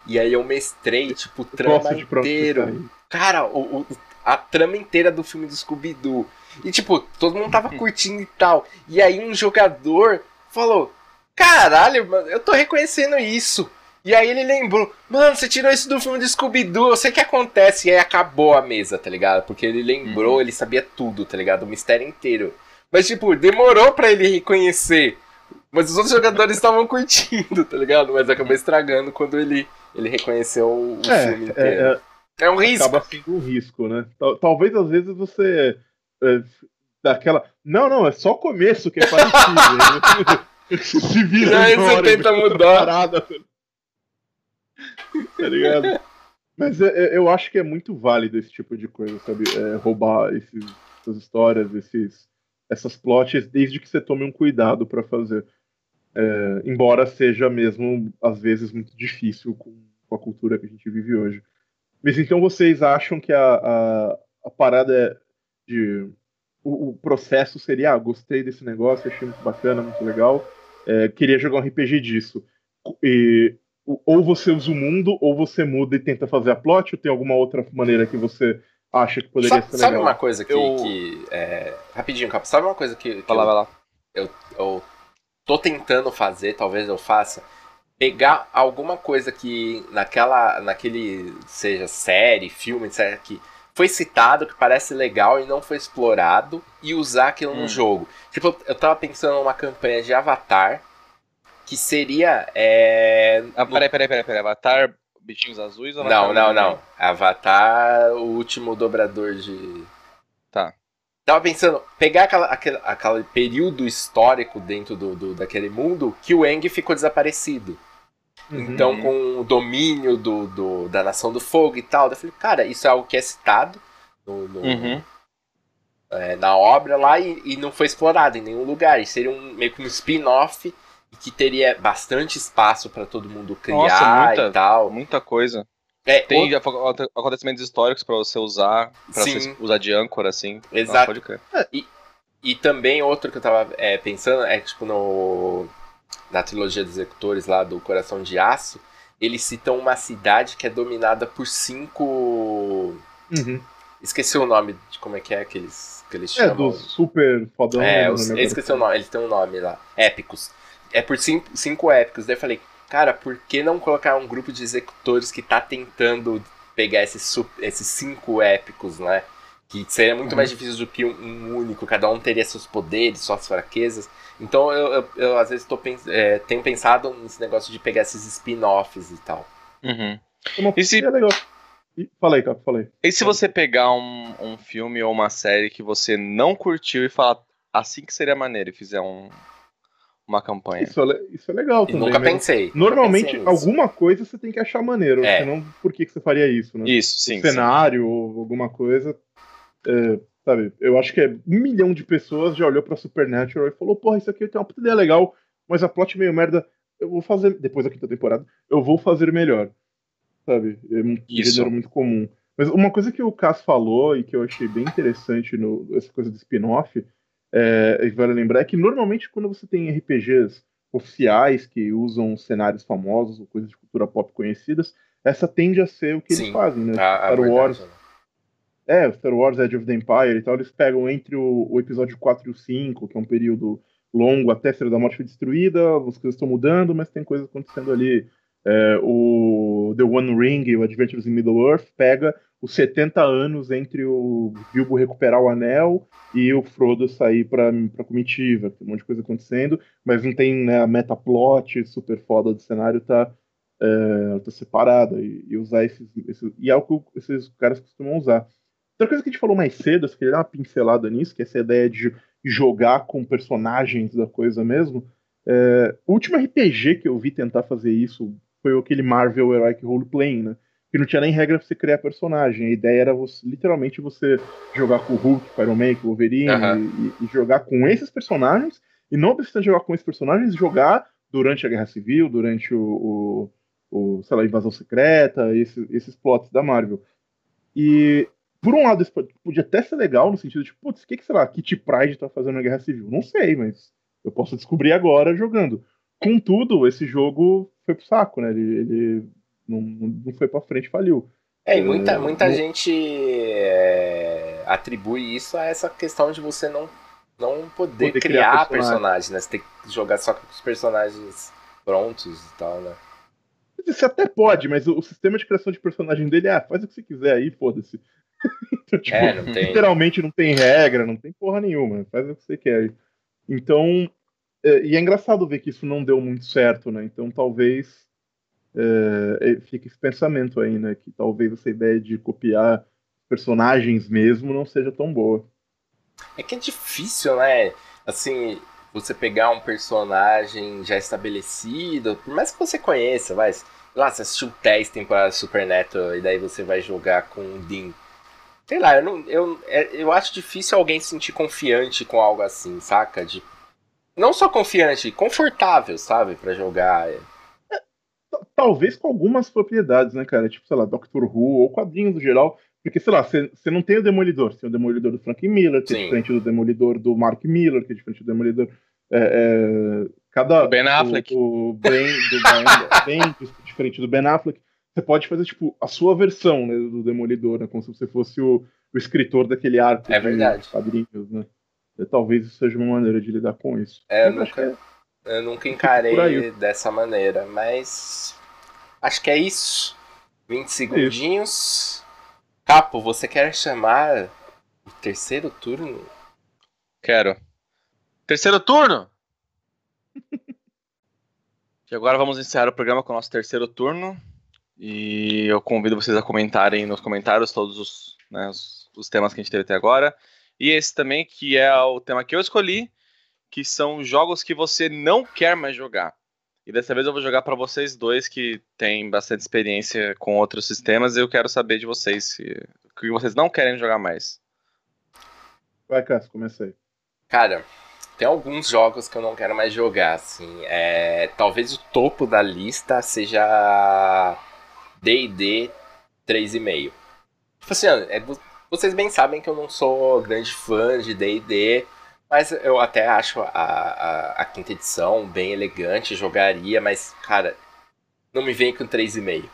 E aí eu mestrei, tipo, o trama inteiro. Cara, o, o, a trama inteira do filme do Scooby-Doo. E, tipo, todo mundo tava curtindo e tal. E aí um jogador falou: Caralho, mano, eu tô reconhecendo isso. E aí ele lembrou, mano, você tirou isso do filme do Scooby-Doo, eu sei o que acontece. E aí acabou a mesa, tá ligado? Porque ele lembrou, uhum. ele sabia tudo, tá ligado? O mistério inteiro. Mas, tipo, demorou para ele reconhecer. Mas os outros jogadores estavam curtindo, tá ligado? Mas acabou estragando quando ele, ele reconheceu o é, filme é, inteiro. É, é, é um risco. Acaba sendo um risco, né? Talvez às vezes você. É, daquela. Não, não, é só o começo que é parecido. Né? Se vira. Aí você tenta mudar. Parada, tá ligado? Mas é, é, eu acho que é muito válido esse tipo de coisa, sabe? É, roubar esses, essas histórias, esses, essas plots, desde que você tome um cuidado para fazer. É, embora seja mesmo, às vezes, muito difícil com, com, a cultura que a gente vive hoje. Mas então vocês acham que a, a, a parada é de. O, o, processo seria: ah, gostei desse negócio, achei muito bacana, muito legal, é, queria jogar um RPG disso. E ou você usa o mundo, ou você muda e tenta fazer a plot, ou tem alguma outra maneira que você acha que poderia sabe, ser legal? Sabe uma coisa que. Eu... que é... Rapidinho, Capo, sabe uma coisa que. que lá, eu, lá. Eu, eu tô tentando fazer, talvez eu faça. Pegar alguma coisa que naquela. naquele. seja série, filme, etc. que foi citado, que parece legal e não foi explorado, e usar aquilo hum. no jogo. Tipo, eu tava pensando numa campanha de Avatar que seria. É, ah, peraí, peraí, peraí, peraí. Avatar Bichinhos Azuis ou Avatar Não, não, não. Avatar, o último dobrador de. Tá. Tava pensando, pegar aquela, aquele, aquele período histórico dentro do, do, daquele mundo que o Eng ficou desaparecido. Uhum. Então, com o domínio do, do, da Nação do Fogo e tal, eu falei, cara, isso é algo que é citado no, no, uhum. é, na obra lá e, e, não foi explorado em nenhum lugar. E seria um, meio que um spin-off que teria bastante espaço para todo mundo criar Nossa, muita, e tal. Muita coisa. É, Tem outro... acontecimentos históricos para você usar, para você usar de âncora, assim. Exato. pode crer. É, e, e também outro que eu tava é, pensando é tipo no na trilogia dos executores lá do Coração de Aço, eles citam uma cidade que é dominada por cinco. Uhum. Esqueci o nome de como é que é que eles, que eles é, chamam. É, dos super fodão. É, os, esqueci o nome, eles têm um nome lá. Épicos é por cinco, cinco épicos. Daí eu falei, cara, por que não colocar um grupo de executores que tá tentando pegar esses, esses cinco épicos, né? Que seria muito uhum. mais difícil do que um, um, único, cada um teria seus poderes, suas fraquezas. Então eu, eu, eu às vezes tô, é, tenho pensado nesse negócio de pegar esses spin-offs e tal. Uhum. E se... É legal. Falei, cara, falei. E se você pegar um, um filme ou uma série que você não curtiu e falar assim que seria maneiro e fizer um, uma campanha. Isso é, isso é legal também. Nunca pensei. Normalmente, pensei alguma coisa você tem que achar maneiro, é. senão por que, que você faria isso, né? Isso, sim. Um cenário sim. ou alguma coisa. É, sabe, eu acho que é um milhão de pessoas já olhou pra Supernatural e falou, porra, isso aqui tem uma puta ideia legal, mas a plot meio merda, eu vou fazer, depois da quinta temporada, eu vou fazer melhor. Sabe? É um gênero muito comum. Mas uma coisa que o Cass falou e que eu achei bem interessante no essa coisa do spin-off é, vale lembrar é que normalmente quando você tem RPGs oficiais que usam cenários famosos ou coisas de cultura pop conhecidas, essa tende a ser o que Sim, eles fazem, né? A, a Star Wars. Verdade. É, Star Wars Edge of the Empire e tal, eles pegam entre o, o, episódio 4 e o 5, que é um período longo até a Estrela da Morte foi destruída, as coisas estão mudando, mas tem coisas acontecendo ali É, o The One Ring, o Adventures in Middle-earth, pega os 70 anos entre o Bilbo recuperar o anel e o Frodo sair para a comitiva. Tem um monte de coisa acontecendo, mas não tem né, a metaplot super foda do cenário, tá, é, tá separada. E, e usar esses, esses, E é o que esses caras costumam usar. Outra coisa que a gente falou mais cedo, eu queria dar uma pincelada nisso, que é essa ideia de jogar com personagens da coisa mesmo. É, o último RPG que eu vi tentar fazer isso foi aquele Marvel Heroic Role Playing, né? Que não tinha nem regra pra você criar personagem. A ideia era você, literalmente você jogar com o Hulk, com o Iron Man, com o Wolverine uhum. e, e, jogar com esses personagens. E não precisa jogar com esses personagens, jogar durante a Guerra Civil, durante o, o, o sei lá, Invasão Secreta, esses, esses plots da Marvel. E por um lado, isso podia até ser legal, no sentido de, putz, o que, que, sei lá, Kit Pride tá fazendo na Guerra Civil? Não sei, mas eu posso descobrir agora jogando. Contudo, esse jogo foi pro saco, né? Ele, ele não, não foi pra frente, faliu. É, e muita, muita gente é, atribui isso a essa questão de você não, não poder, poder criar, criar personagens, né? Você tem que jogar só com os personagens prontos e tal, né? Você até pode, mas o, o sistema de criação de personagem dele é, ah, faz o que você quiser aí, foda-se. então, tipo, é, não tem... literalmente não tem regra, não tem porra nenhuma, faz o que você quer. Então, e é engraçado ver que isso não deu muito certo, né? Então talvez é, é, fique esse pensamento aí, né? Que talvez essa ideia de copiar personagens mesmo não seja tão boa. É que é difícil, né? Assim, você pegar um personagem já estabelecido, por mais que você conheça, vai. Lá, você assistiu 10 temporadas Super Neto e daí você vai jogar com o Dean. Sei lá, eu, não, eu, é, eu acho difícil alguém se sentir confiante com algo assim, saca? De não só confiante, confortável, sabe, para jogar. É, talvez com algumas propriedades, né, cara? Tipo, sei lá, Doctor Who ou quadrinhos no geral. Porque, sei lá, você não tem o Demolidor, você tem o Demolidor do Frank Miller, que é Sim. é diferente do Demolidor do Mark Miller, que é diferente do Demolidor. É, é, cada, o Ben Affleck. O, o Ben, do ben, ben, diferente do Ben Affleck. Você pode fazer, tipo, a sua versão né, do Demolidor, né? Como se você fosse o, o escritor daquele arco é de quadrinhos, né? Talvez isso seja uma maneira de lidar com isso. É, eu nunca, é... eu nunca encarei dessa maneira, mas acho que é isso. 20 segundinhos. Isso. Capo, você quer chamar o terceiro turno? Quero. Terceiro turno? e agora vamos encerrar o programa com o nosso terceiro turno. E eu convido vocês a comentarem nos comentários todos os, né, os, os temas que a gente teve até agora. E esse também, que é o tema que eu escolhi, que são jogos que você não quer mais jogar. E dessa vez eu vou jogar para vocês dois que têm bastante experiência com outros sistemas e eu quero saber de vocês se, o que vocês não querem jogar mais. Vai, Cássio, comecei. Cara, tem alguns jogos que eu não quero mais jogar, assim. É, talvez o topo da lista seja D&D 3,5. Tipo assim, é, vocês bem sabem que eu não sou grande fã de D&D, mas eu até acho a, a, a, quinta edição bem elegante, jogaria, mas, cara, não me vem com 3,5.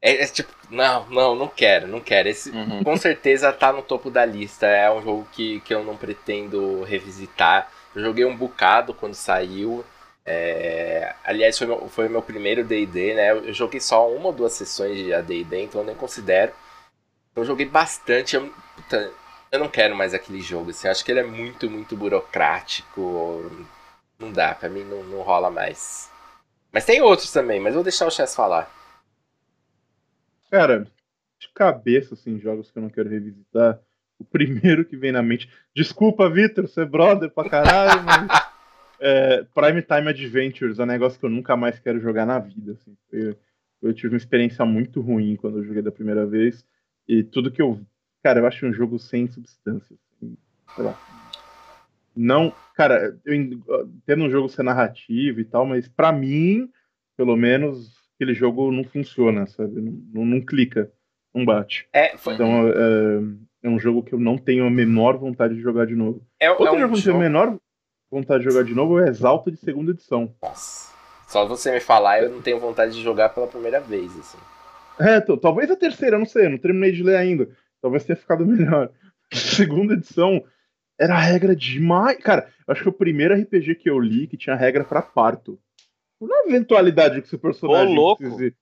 É, é tipo, não, não, não quero, não quero. Esse uhum. com certeza tá no topo da lista. É um jogo que, que eu não pretendo revisitar. Eu joguei um bocado quando saiu. É... Aliás, foi meu, foi meu primeiro DD, né? Eu joguei só uma ou duas sessões de ADD, então eu nem considero. Eu joguei bastante. Eu, puta, eu não quero mais aquele jogo. Assim, acho que ele é muito, muito burocrático. Não dá, pra mim não, não rola mais. Mas tem outros também, mas vou deixar o Chess falar. Cara, de cabeça, assim, jogos que eu não quero revisitar. O primeiro que vem na mente. Desculpa, Vitor, você é brother pra caralho, mas. É, Prime Time Adventures é um negócio que eu nunca mais quero jogar na vida. Assim. Eu, eu tive uma experiência muito ruim quando eu joguei da primeira vez. E tudo que eu. Cara, eu acho um jogo sem substância. Assim, sei lá. Não. Cara, eu entendo um jogo ser narrativo e tal, mas para mim, pelo menos, aquele jogo não funciona, sabe? Não, não, não clica, não bate. É, foi... Então é, é, um jogo que eu não tenho a menor vontade de jogar de novo. É, Outro é um jogo que eu tenho a menor vontade de jogar de novo é Exalta de segunda edição. Nossa. Só você me falar, eu não tenho vontade de jogar pela primeira vez, assim. É, talvez a terceira, eu não sei, eu não terminei de ler ainda. Talvez tenha ficado melhor. Segunda edição era regra demais. Cara, eu acho que o primeiro RPG que eu li que tinha regra para parto. na eventualidade que seu personagem Ô, louco. precise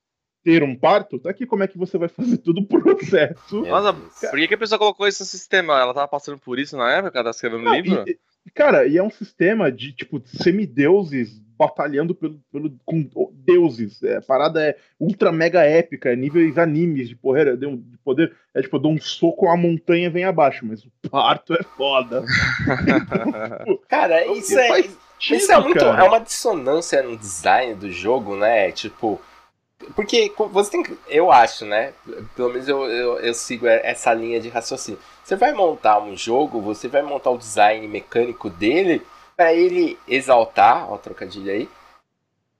ter um parto, tá aqui como é que você vai fazer todo o processo. Nossa, por que, a pessoa colocou esse sistema? Ela tava passando por isso na época, ela tava escrevendo Não, livro? e- e, cara, e é um sistema de, tipo, semideuses batalhando pelo, pelo, com deuses. É, a parada é ultra mega épica, é níveis animes de poder, de de poder. É tipo, eu dou um soco, a montanha vem abaixo, mas o parto é foda. Cara, isso é. Isso é muito. cara. É uma dissonância no design do jogo, né? Tipo. Porque você tem que. Eu acho, né? Pelo menos eu, eu, eu sigo essa linha de raciocínio. Você vai montar um jogo, você vai montar o design mecânico dele para ele exaltar, ó, trocadilho aí,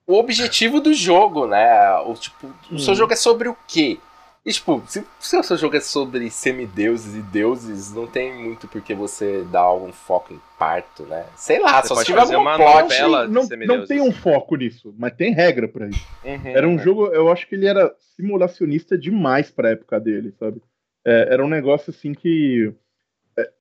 o objetivo do jogo, né? O, tipo, o seu Hum. jogo é sobre o quê? E, tipo, se, se o seu jogo é sobre semideuses e deuses, não tem muito por que você dar algum foco em parto, né? Sei lá, Você só se pode tiver algum uma plot. novela. de Não, não tem um foco nisso, mas tem regra pra isso. Uhum. Era um jogo, eu acho que ele era simulacionista demais pra época dele, sabe? É, era um negócio assim que.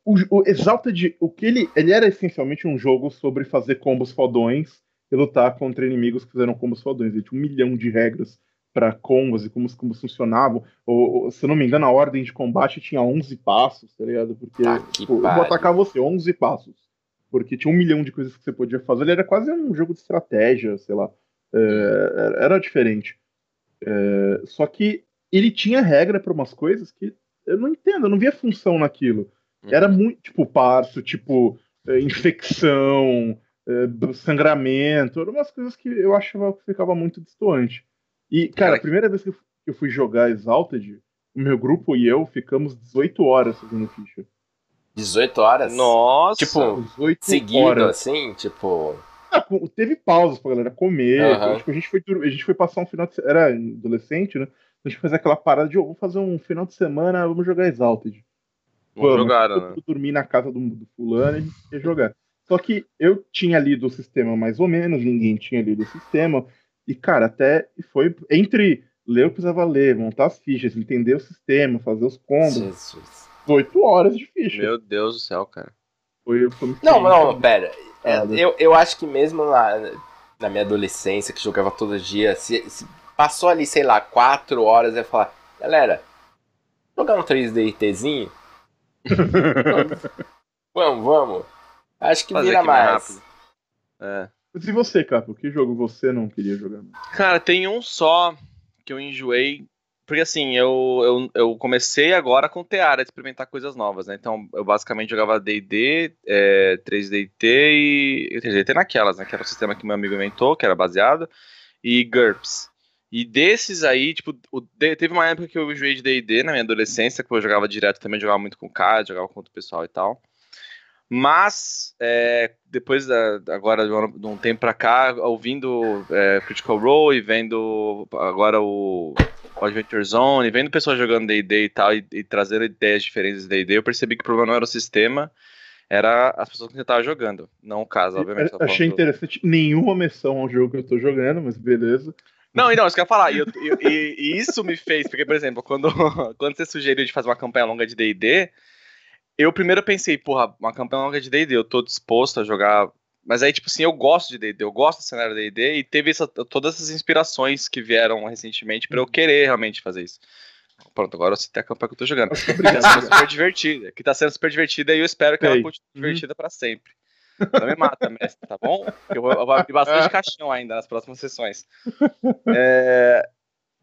O, o Exalted, o que ele. Ele era essencialmente um jogo sobre fazer combos fodões e lutar contra inimigos que fizeram combos fodões. Ele tinha um milhão de regras pra combos e como os combos funcionavam. Ou, ou, se eu não me engano, a ordem de combate tinha 11 passos, tá ligado? Porque Tá tipo, eu vou atacar você, 11 passos. Porque tinha um milhão de coisas que você podia fazer. Ele era quase um jogo de estratégia, sei lá. É, era- era diferente. É, só que ele tinha regra para umas coisas que eu não entendo, eu não via função naquilo. Era muito, tipo, parto, tipo, é, infecção, é, sangramento, eram umas coisas que eu achava que ficava muito distante. E, cara, Cara, a primeira vez que eu fui jogar Exalted, o meu grupo e eu ficamos 18 horas fazendo ficha. 18 horas? Nossa! Tipo, 18 Seguido, horas. assim, tipo. Ah, teve pausas pra galera comer. Aham. Tipo, a, gente foi, a gente foi passar um final de semana. Era adolescente, né? A gente fez aquela parada de, "Ô, vamos fazer um final de semana, vamos jogar Exalted. Jogaram, todo né? mundo dormir na casa do, do fulano e a gente ia jogar. Só que eu tinha lido o sistema mais ou menos, ninguém tinha lido o sistema. E, cara, até foi entre ler o que precisava ler, montar as fichas, entender o sistema, fazer os combos. Jesus. 8 horas de ficha. Meu Deus do céu, cara. Foi, foi Não, não, pera. É, Ah, eu, eu acho que mesmo na, na minha adolescência, que jogava todo dia, se, se passou ali, sei lá, 4 horas, eu ia falar, galera, jogar um 3DTzinho? Vamos, vamos. Acho que Fazer vira mais mais. rápido. É. E você, Capo? Que jogo você não queria jogar? Cara, tem um só que eu enjoei. Porque assim, eu, eu, eu comecei agora com Teara a experimentar coisas novas, né? Então eu basicamente jogava DD, é, 3DT e. 3DT naquelas, né? Que era o sistema que meu amigo inventou, que era baseado, e GURPS. E desses aí, tipo, o teve uma época que eu enjoei de DD na minha adolescência, que eu jogava direto também, jogava muito com cara, jogava com outro pessoal e tal. Mas, é, depois da, agora de um- tempo pra cá, ouvindo é, Critical Role e vendo agora o Adventure Zone, e vendo pessoas jogando D&D e tal, e, e trazendo ideias diferentes de D&D, eu percebi que o problema não era o sistema, era as pessoas que eu tava jogando, não o caso, obviamente. Achei interessante. Nenhuma menção ao jogo que eu tô jogando, mas beleza. Não, e não, isso que eu ia falar. E, eu- e- isso me fez, porque, por exemplo, quando, quando você sugeriu de fazer uma campanha longa de DD, eu primeiro pensei, porra, uma campanha longa de DD, eu tô disposto a jogar. Mas aí, tipo assim, eu gosto de DD, eu gosto do cenário DD, e teve essa- todas essas inspirações que vieram recentemente pra eu querer realmente fazer isso. Pronto, agora eu citei a campanha que eu tô jogando. Que tá sendo super divertida. Que tá sendo super divertida e eu espero que ela Sei. continue divertida pra sempre. Não me mata, mestre, tá bom? Eu vou, eu vou abrir bastante caixão ainda nas próximas sessões. É,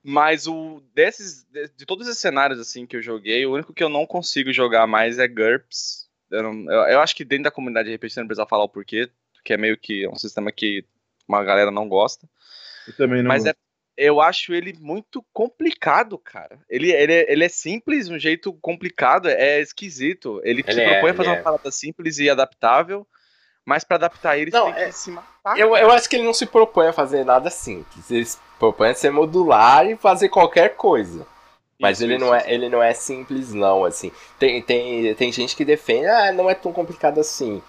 mas o desses, de, de todos esses cenários assim que eu joguei, o único que eu não consigo jogar mais é GURPS. Eu, não- eu- eu acho que dentro da comunidade de RPG você não precisa falar o porquê, que é meio que um sistema que uma galera não gosta. Eu também não. Mas é, eu acho ele muito complicado, cara. Ele, ele, é- ele é simples de um jeito complicado, é esquisito. Ele, Ele se é, propõe a fazer ele uma é. parada simples e adaptável, mas pra adaptar ele Não, tem é- que se matar. Eu, eu acho que ele não se propõe a fazer nada simples. Ele se propõe a ser modular e fazer qualquer coisa. Mas Isso, ele, isso, não é, ele não é simples, não, assim. Tem, tem, tem gente que defende, ah, não é tão complicado assim.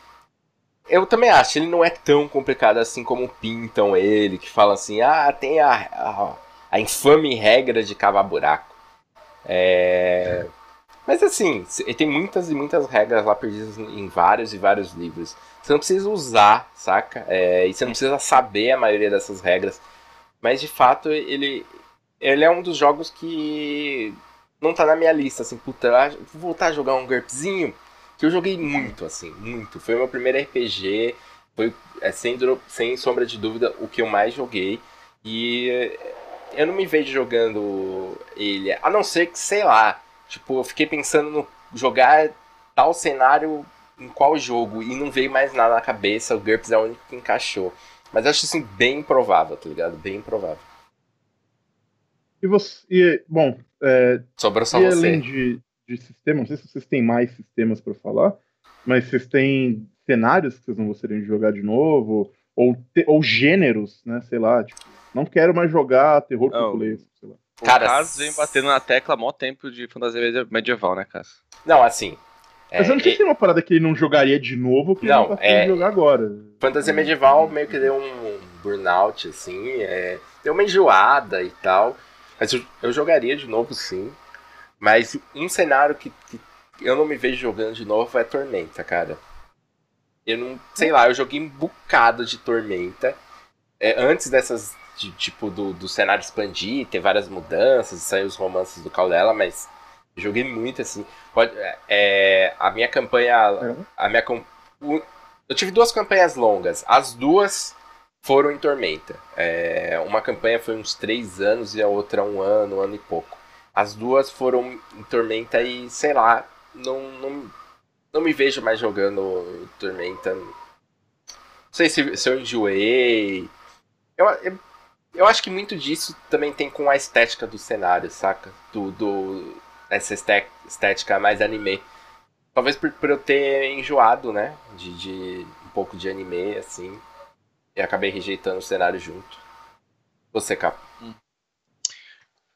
Eu também acho, ele não é tão complicado assim como pintam ele, que falam assim, ah, tem a, a, a infame regra de cavar buraco. É... Mas assim, tem muitas e muitas regras lá perdidas em vários e vários livros. Você não precisa usar, saca? É, e você não precisa saber a maioria dessas regras. Mas de fato, ele, ele é um dos jogos que não tá na minha lista, assim, puta, vou voltar a jogar um GURPSzinho, que eu joguei muito, assim, muito. Foi o meu primeiro RPG, foi, é, sem, sem sombra de dúvida, o que eu mais joguei. E eu não me vejo jogando ele, a não ser que, sei lá, tipo, eu fiquei pensando no jogar tal cenário em qual jogo e não veio mais nada na cabeça, o GURPS é o único que encaixou. Mas acho assim bem improvável, tá ligado? Bem improvável. E você. E, bom. É, Sobrou só e você. além de, de sistema, não sei se vocês têm mais sistemas para falar, mas vocês têm cenários que vocês não gostariam de jogar de novo? Ou, te, ou gêneros, né? Sei lá, tipo, não quero mais jogar terror populesco, sei lá. O Cara, Cas vem batendo na tecla há mó tempo de fantasia medi- medieval, né, Cas? Não, assim. Mas é, eu não sei se tem uma parada que ele não jogaria de novo que Não, ele não tá é- jogar agora. Fantasia medieval meio que deu um burnout, assim, é, deu uma enjoada e tal. Mas eu, eu jogaria de novo, sim. Mas um cenário que, que eu não me vejo jogando de novo é Tormenta, cara. Eu não. Sei lá, eu joguei um bocado de Tormenta. É, antes dessas. De, tipo, do, do cenário expandir, ter várias mudanças, sair os romances do Caldela, mas eu joguei muito, assim. Pode, é, a minha campanha. A minha, eu tive duas campanhas longas. As duas foram em Tormenta. É, uma campanha foi uns três anos e a outra um ano, um ano e pouco. As duas foram em Tormenta e, sei lá, não, não, não me vejo mais jogando em Tormenta. Não sei se, se eu enjoei. Eu, eu, eu acho que muito disso também tem com a estética do cenário, saca? Do, do, essa esté- estética mais anime. Talvez por, por eu ter enjoado, né? De, de um pouco de anime, assim. E acabei rejeitando o cenário junto. Você, Capo.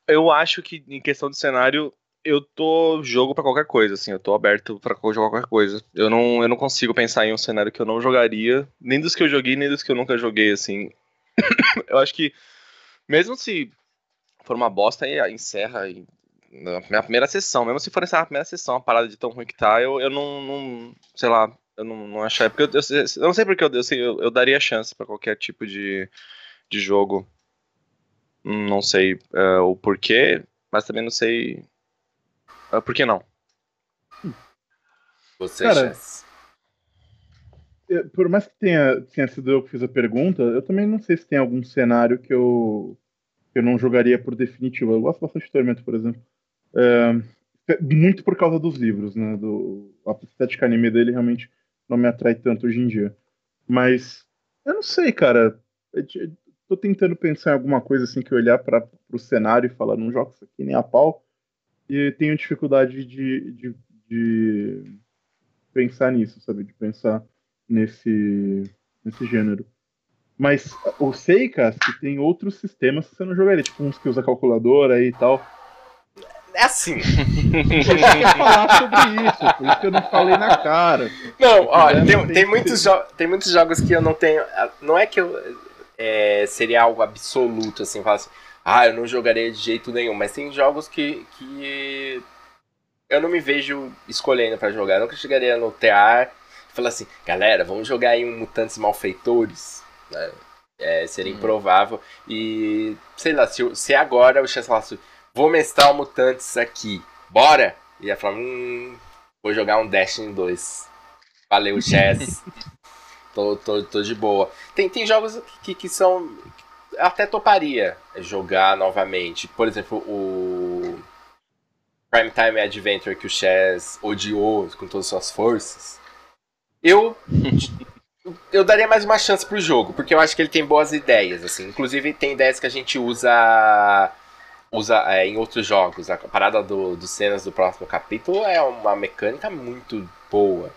Eu acho que em questão de cenário, eu tô jogo pra qualquer coisa, assim, eu tô aberto pra jogar qualquer coisa. Eu não, eu não consigo pensar em um cenário que eu não jogaria, nem dos que eu joguei, nem dos que eu nunca joguei, assim. eu acho que, mesmo se for uma bosta, encerra na minha primeira sessão. Mesmo se for encerrar a primeira sessão, a parada de tão ruim que tá, eu, eu não, não- sei lá, eu não, não achar. Porque eu, eu, eu não sei porque eu, eu, sei, eu, eu daria chance pra qualquer tipo de, de jogo. Hum, Não sei é, o porquê, mas também não sei. é, por que não? Você, Cara, Chess. É, Por mais que tenha, tenha sido eu que fiz a pergunta, eu também não sei se tem algum cenário que eu, que eu não jogaria por definitivo. Eu gosto bastante de Tormento, por exemplo. É, muito por causa dos livros, né? Do, a estética anime dele realmente não me atrai tanto hoje em dia. Mas eu não sei, cara. Eu te- tô tentando pensar em alguma coisa assim que eu olhar para o cenário e falar, não jogo isso aqui nem a pau. E tenho dificuldade de, de, de pensar nisso, sabe? De pensar nesse, nesse gênero. Mas o Seika, que tem outros sistemas que você não jogaria, tipo uns que usa calculadora e tal. É assim. Eu queria falar sobre isso, por isso que eu não falei na cara. Não, quiser, tem, tem tem, muitos tem muitos jogos que eu não tenho. Não é que eu. é, seria algo absoluto, assim, falar assim, ah, eu não jogaria de jeito nenhum, mas tem jogos que, que eu não me vejo escolhendo pra jogar. Eu nunca chegaria no TR falar assim, galera, vamos jogar aí um Mutantes Malfeitores. Né? É, seria improvável. E, sei lá, se, se agora o Chance falasse, vou mestrar o Mutantes aqui, bora? E ia falar, hum, vou jogar um Destiny 2. Valeu, Chess. tô, tô, tô de boa. Tem, tem jogos que, que são. Até toparia jogar novamente. Por exemplo, o. Prime Time Adventure que o Chess odiou com todas as suas forças. Eu. Eu daria mais uma chance pro jogo, porque eu acho que ele tem boas ideias, assim. Inclusive tem ideias que a gente usa usa é, em outros jogos. A parada do, dos cenas do próximo capítulo é uma mecânica muito boa.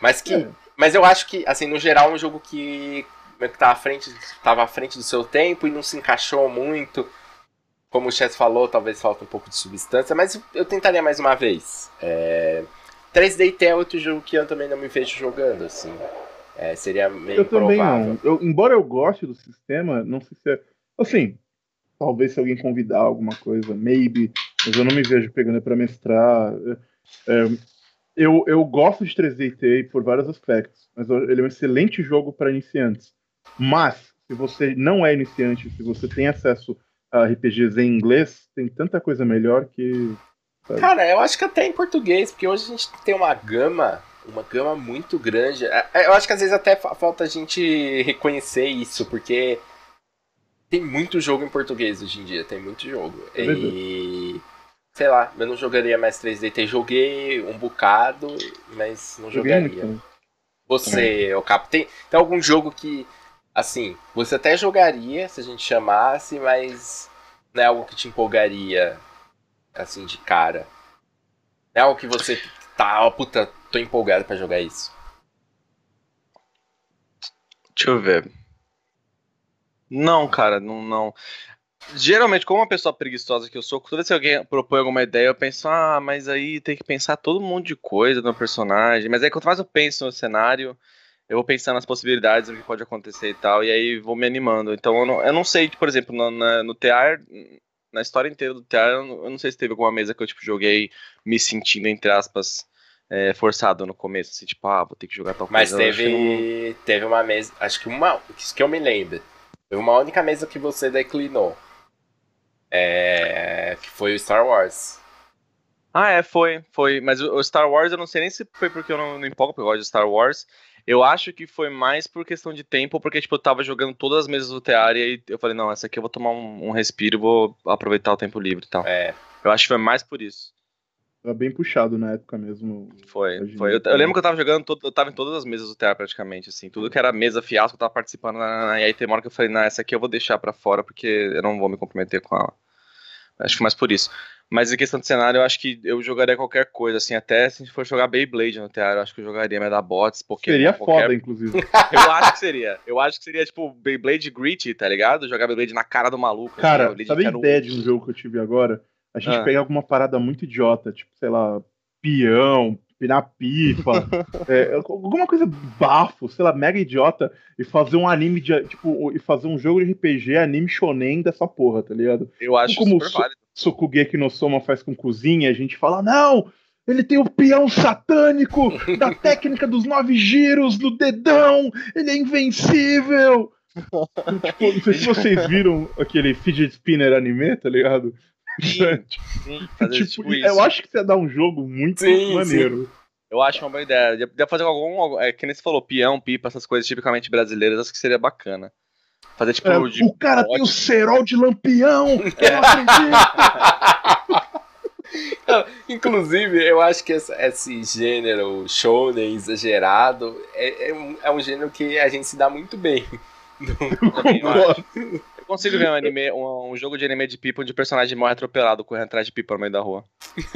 Mas que. É. Mas eu acho que, assim, no geral, é um jogo que que tá à frente, tava à frente do seu tempo e não se encaixou muito. Como o Chess falou, talvez falta um pouco de substância, mas eu tentaria mais uma vez. É... 3DT é outro jogo que eu também não me vejo jogando, assim. É, seria meio Eu também não. Eu, embora eu goste do sistema, não sei se é. Assim, talvez se alguém convidar alguma coisa, maybe, mas eu não me vejo pegando pra mestrar. É, eu, eu gosto de 3DT por vários aspectos, mas ele é um excelente jogo para iniciantes. Mas, se você não é iniciante, se você tem acesso a RPGs em inglês, tem tanta coisa melhor que. Sabe? Cara, eu acho que até em português, porque hoje a gente tem uma gama, uma gama muito grande. É, é, eu acho que às vezes até falta a gente reconhecer isso, porque tem muito jogo em português hoje em dia, tem muito jogo. É e sei lá, eu não jogaria mais 3D. Joguei um bocado, mas não Joguei jogaria. Muito. Você, é. o Capo, tem, tem algum jogo que, assim, você até jogaria se a gente chamasse, mas não é algo que te empolgaria, assim, de cara. É algo que você tá, ó, puta, tô empolgado para jogar isso. Deixa eu ver. Não, cara, não, não. Geralmente, como uma pessoa preguiçosa que eu sou, toda vez que alguém propõe alguma ideia, eu penso, ah, mas aí tem que pensar todo mundo de coisa no personagem. Mas aí, quanto mais eu penso no cenário, eu vou pensando nas possibilidades do que pode acontecer e tal, e aí vou me animando. Então, eu não, eu não sei, por exemplo, no, na, no TR, na história inteira do TR, eu não sei se teve alguma mesa que eu, tipo, joguei me sentindo, entre aspas, é, forçado no começo, assim, tipo, ah, vou ter que jogar tal Mas coisa. Mas teve, não... teve uma mesa, acho que uma, que eu me lembro, teve uma única mesa que você declinou. É, que foi o Star Wars. Ah, é, foi, foi. Mas o Star Wars eu não sei nem se foi porque eu não, não empolgo porque eu gosto de Star Wars. Eu acho que foi mais por questão de tempo, porque, tipo, eu tava jogando todas as mesas do tear e aí eu falei, não, essa aqui eu vou tomar um, um respiro e vou aproveitar o tempo livre e tal. É. Eu acho que foi mais por isso. Tava bem puxado na época mesmo. Foi, foi. Eu, eu, lembro que eu tava jogando, todo, eu tava em todas as mesas do teatro praticamente, assim. Tudo que era mesa fiasco eu tava participando. Na, e aí tem uma hora que eu falei, não, essa aqui eu vou deixar pra fora porque eu não vou me comprometer com ela. Acho que mais por isso. Mas em questão de cenário, eu acho que eu jogaria qualquer coisa, assim, até se a gente for jogar Beyblade no teatro, eu acho que eu jogaria Medabots, Pokémon. Seria qualquer... foda, inclusive. eu acho que seria. Eu acho que seria, tipo, Beyblade Gritty, tá ligado? Jogar Beyblade na cara do maluco. Cara, assim, sabe a ideia de um jogo que eu tive agora? A gente ah. pegar alguma parada muito idiota, tipo, sei lá, peão, pinar pipa, é, alguma coisa bafo, sei lá, mega idiota, e fazer um anime de, tipo, e fazer um jogo de RPG anime shonen dessa porra, tá ligado? Eu acho como super válido. Sokugeki no Soma faz com cozinha, a gente fala, não, ele tem o peão satânico da técnica dos nove giros no dedão, ele é invencível. tipo, não sei se vocês viram aquele fidget spinner anime, tá ligado? Sim, sim, tipo, tipo eu acho que você ia dar um jogo muito sim, maneiro. Sim. Eu acho uma boa ideia. Deve fazer algum. É, que nem você falou, peão, pipa, essas coisas tipicamente brasileiras, acho que seria bacana. Fazer tipo. É, de... O cara tem o cerol de lampião! Acredito! Inclusive, eu acho que esse, esse gênero shonen exagerado é, é, um, é um gênero que a gente se dá muito bem. Eu, eu consigo ver um, anime, um, um, jogo de anime de pipa onde o personagem morre atropelado correndo atrás de pipa no meio da rua.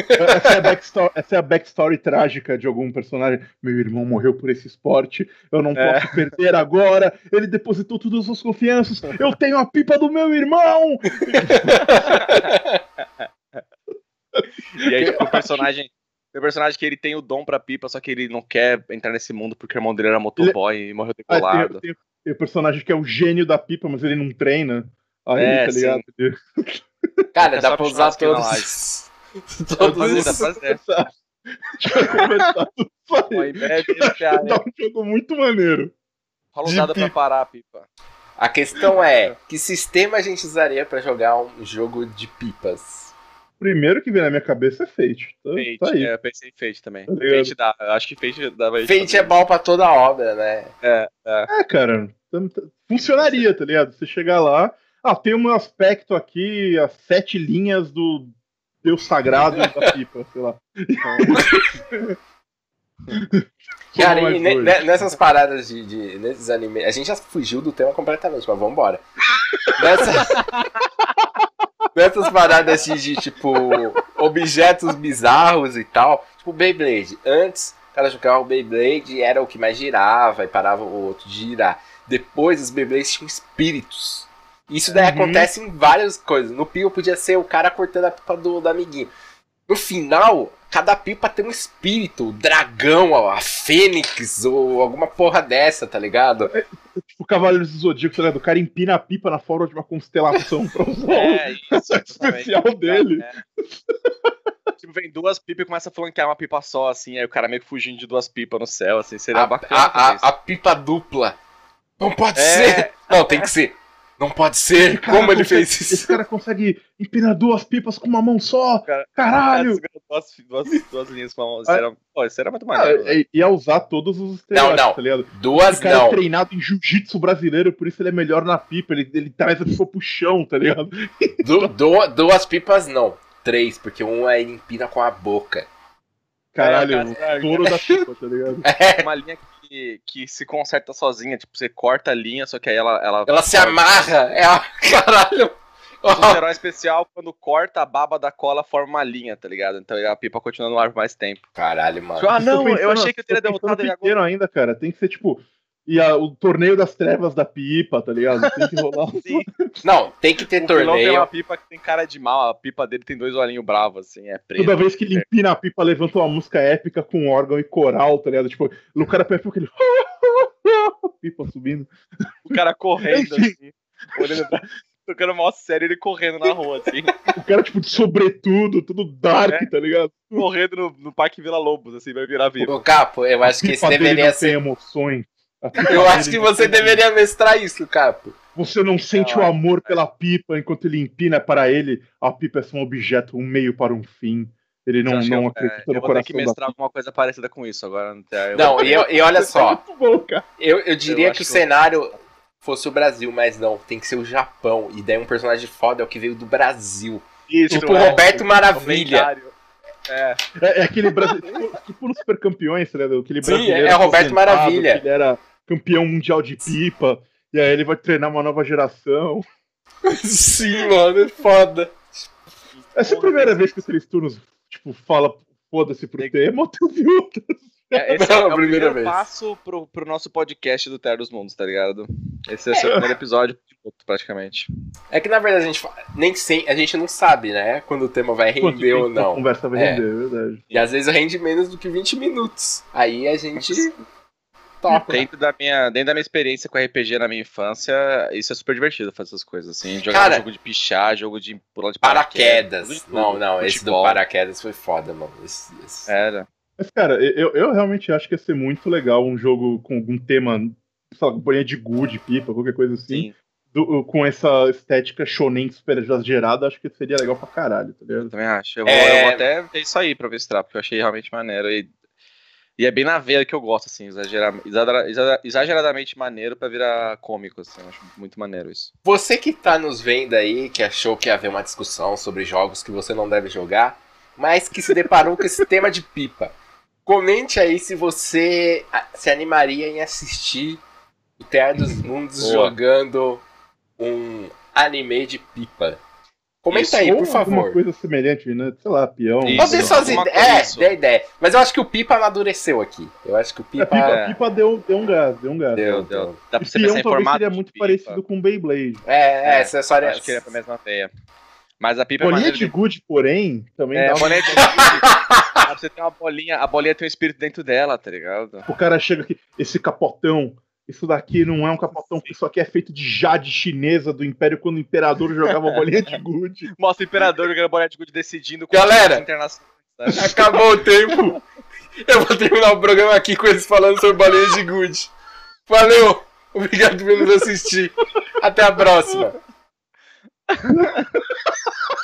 Essa é, a backstory, essa é a backstory trágica de algum personagem. Meu irmão morreu por esse esporte, eu não é. posso perder agora. Ele depositou todas as suas confianças. Eu tenho a pipa do meu irmão! e aí, tipo, o personagem. O personagem que ele tem o dom pra pipa, só que ele não quer entrar nesse mundo porque o irmão dele era motoboy ele... e morreu decolado. Ah, tem, tem, tem o personagem que é o gênio da pipa, mas ele não treina. Aí, é, tá ligado? Cara, dá pra usar todos. todos os. Dá pra Dá um jogo muito maneiro. Fala usada pra parar a pipa. A questão é, que sistema a gente usaria pra jogar um jogo de pipas? Primeiro que vem na minha cabeça é Fate. Tá, Fate, tá aí. É, eu pensei em Fate também. Tá Fate dá, acho que Fate dava Fate é bom pra toda obra, né? É, é. é cara, funcionaria, tá ligado? Você chegar lá, ah, tem um aspecto aqui, as sete linhas do Deus Sagrado da pipa, sei lá. Cara, e nessas paradas de, de, nesses animes, a gente já fugiu do tema completamente, mas vambora. Nessa... nessas paradas de, de, tipo, objetos bizarros e tal, tipo Beyblade. Antes, o cara jogava o Beyblade e era o que mais girava e parava o outro de girar. Depois os Beyblades tinham espíritos. Isso daí uhum. acontece em várias coisas. No Pio podia ser o cara cortando a pipa do, do amiguinho. No final, cada pipa tem um espírito, o dragão, a fênix, ou alguma porra dessa, tá ligado? É, tipo o Cavaleiro do Zodíaco, tá ligado? O cara empina a pipa na forma de uma constelação pra usar é, isso, o especial dele. É. tipo, vem duas pipas e começa a flanquear uma pipa só, assim, aí o cara meio que fugindo de duas pipas no céu, assim, seria A, bacana. a- a- a pipa dupla. Não pode É. ser. Não, tem que ser. Não pode ser. Cara, Como ele consegue- fez Esse isso? cara consegue empinar duas pipas com uma mão só. Cara, Caralho! Duas, duas, duas linhas com a mão. Isso Ah. era, pô, isso era muito Ah, maneiro. é- ia usar todos os Não, estereótipos, não. tá ligado? Duas O cara não. é treinado em jiu-jitsu brasileiro, por isso ele é melhor na pipa. Ele, ele traz a pipa pro chão, tá ligado? Du- du- duas pipas não. Três, porque um aí empina com a boca. Caralho, É, o cara, touro da pipa, tá ligado? É, Uma linha que, que se conserta sozinha, tipo, você corta a linha, só que aí ela. Ela, ela se amarra. É a... Caralho. O herói especial, quando corta a baba da cola, forma uma linha, tá ligado? Então a pipa continua no ar por mais tempo. Caralho, mano. Ah, não, eu pensando- achei que eu teria tô pensando derrotado ele agora. ainda, cara. Tem que ser tipo. E a- o torneio das trevas da pipa, tá ligado? Tem que rolar. Sim. Não, tem que ter O vilão tem uma torneio. pipa que tem cara de mal, a pipa dele tem dois olhinhos bravos, assim, é preto. Toda vez que ele empina a pipa, levanta uma música épica com órgão e coral, tá ligado? Tipo, o cara pega aquele. pipa subindo. O cara correndo, assim, olhando pra... Tocando mó sério, ele correndo na rua, assim. O cara, tipo, de sobretudo, tudo dark, É. tá ligado? correndo no, no Parque Vila Lobos, assim, vai virar vivo. Ô, Capo, eu acho que esse deveria ser. tem emoções. Eu acho que você deveria mestrar isso, Capo. Você não sente Não, o amor pela pipa enquanto ele empina para ele. A pipa é só um objeto, um meio para um fim. Ele não, Eu acho que não eu- acredita é, no eu vou ter coração que mestrar alguma coisa parecida com isso agora. eu Não, vou- e, eu- e olha só, bom, cara. eu, eu diria Eu que o cenário fosse o Brasil, mas não, tem que ser o Japão. E daí um personagem foda é o que veio do Brasil. Isso, Tipo o é, Roberto o Maravilha. É, É, é aquele brasileiro. tipo, nos super campeões, tá ligado? Aquele Sim, brasileiro é o Roberto Maravilha. que Ele era campeão mundial de pipa. E aí ele vai treinar uma nova geração. Sim, mano, é foda. Essa é a primeira vez que o Três Turnos, tipo, fala foda-se pro Tem- tema, ou tu viu outras? é, esse Não, é, a o primeira primeiro vez. passo pro, pro nosso podcast do Terra dos Mundos, tá ligado? Esse é o seu primeiro episódio, praticamente. É que na verdade a gente nem sem, a gente não sabe, né? Quando o tema vai Quanto render ou tempo a não. conversa vai É. render, é verdade. E às vezes rende menos do que 20 minutos. Aí a gente toca. Dentro da, minha, dentro da minha experiência com RPG na minha infância, isso é super divertido fazer essas coisas, assim. Jogar Cara, jogo de pichar, jogo de pular de Paraquedas. tudo, Não, não, esse do paraquedas foi foda, mano. Esse- esse- Era. Mas, cara, eu, eu realmente acho que ia ser muito legal um jogo com algum tema, sei lá, companhia de good, pipa, qualquer coisa assim. Sim. do- com essa estética shonen super exagerada, acho que seria legal pra caralho, tá ligado? Eu também acho. Eu vou, É. eu vou até ver isso aí pra ver esse trapo, porque eu achei realmente maneiro. E, e é bem na veia que eu gosto, assim, exagera, exagera- exagera- exageradamente maneiro pra virar cômico, assim. Eu acho muito maneiro isso. Você que tá nos vendo aí, que achou que ia haver uma discussão sobre jogos que você não deve jogar, mas que se deparou com esse tema de pipa. Comente aí se você se animaria em assistir o Terra dos Mundos Boa. jogando um anime de pipa. Comenta Isso, aí, por alguma favor. coisa semelhante, né? Sei lá, peão. Isso, Pode ser suas ideias. É, dê ideia. Mas eu acho que o Pipa amadureceu aqui. Eu acho que o A Pipa. pipa, É. pipa deu, deu um gás, deu um gás. Deu, Deu, deu. Dá pra E você peão pensar em formato seria muito pipa. parecido com Beyblade. É, é, É, essa história. Acho que ele é pra mesma veia. Mas a pipa é Bolinha maneira de good, porém, também É, dá a uma... bolinha de pra você ter uma bolinha, a bolinha tem um espírito dentro dela, tá ligado? O cara chega aqui, esse capotão, isso daqui não é um capotão, isso aqui é feito de jade chinesa do Império quando o Imperador jogava bolinha de good. Mostra o imperador jogando bolinha de gude decidindo com Galera! Acabou o tempo. Eu vou terminar o programa aqui com eles falando sobre bolinhas de good. Valeu! Obrigado por nos assistir. Até a próxima.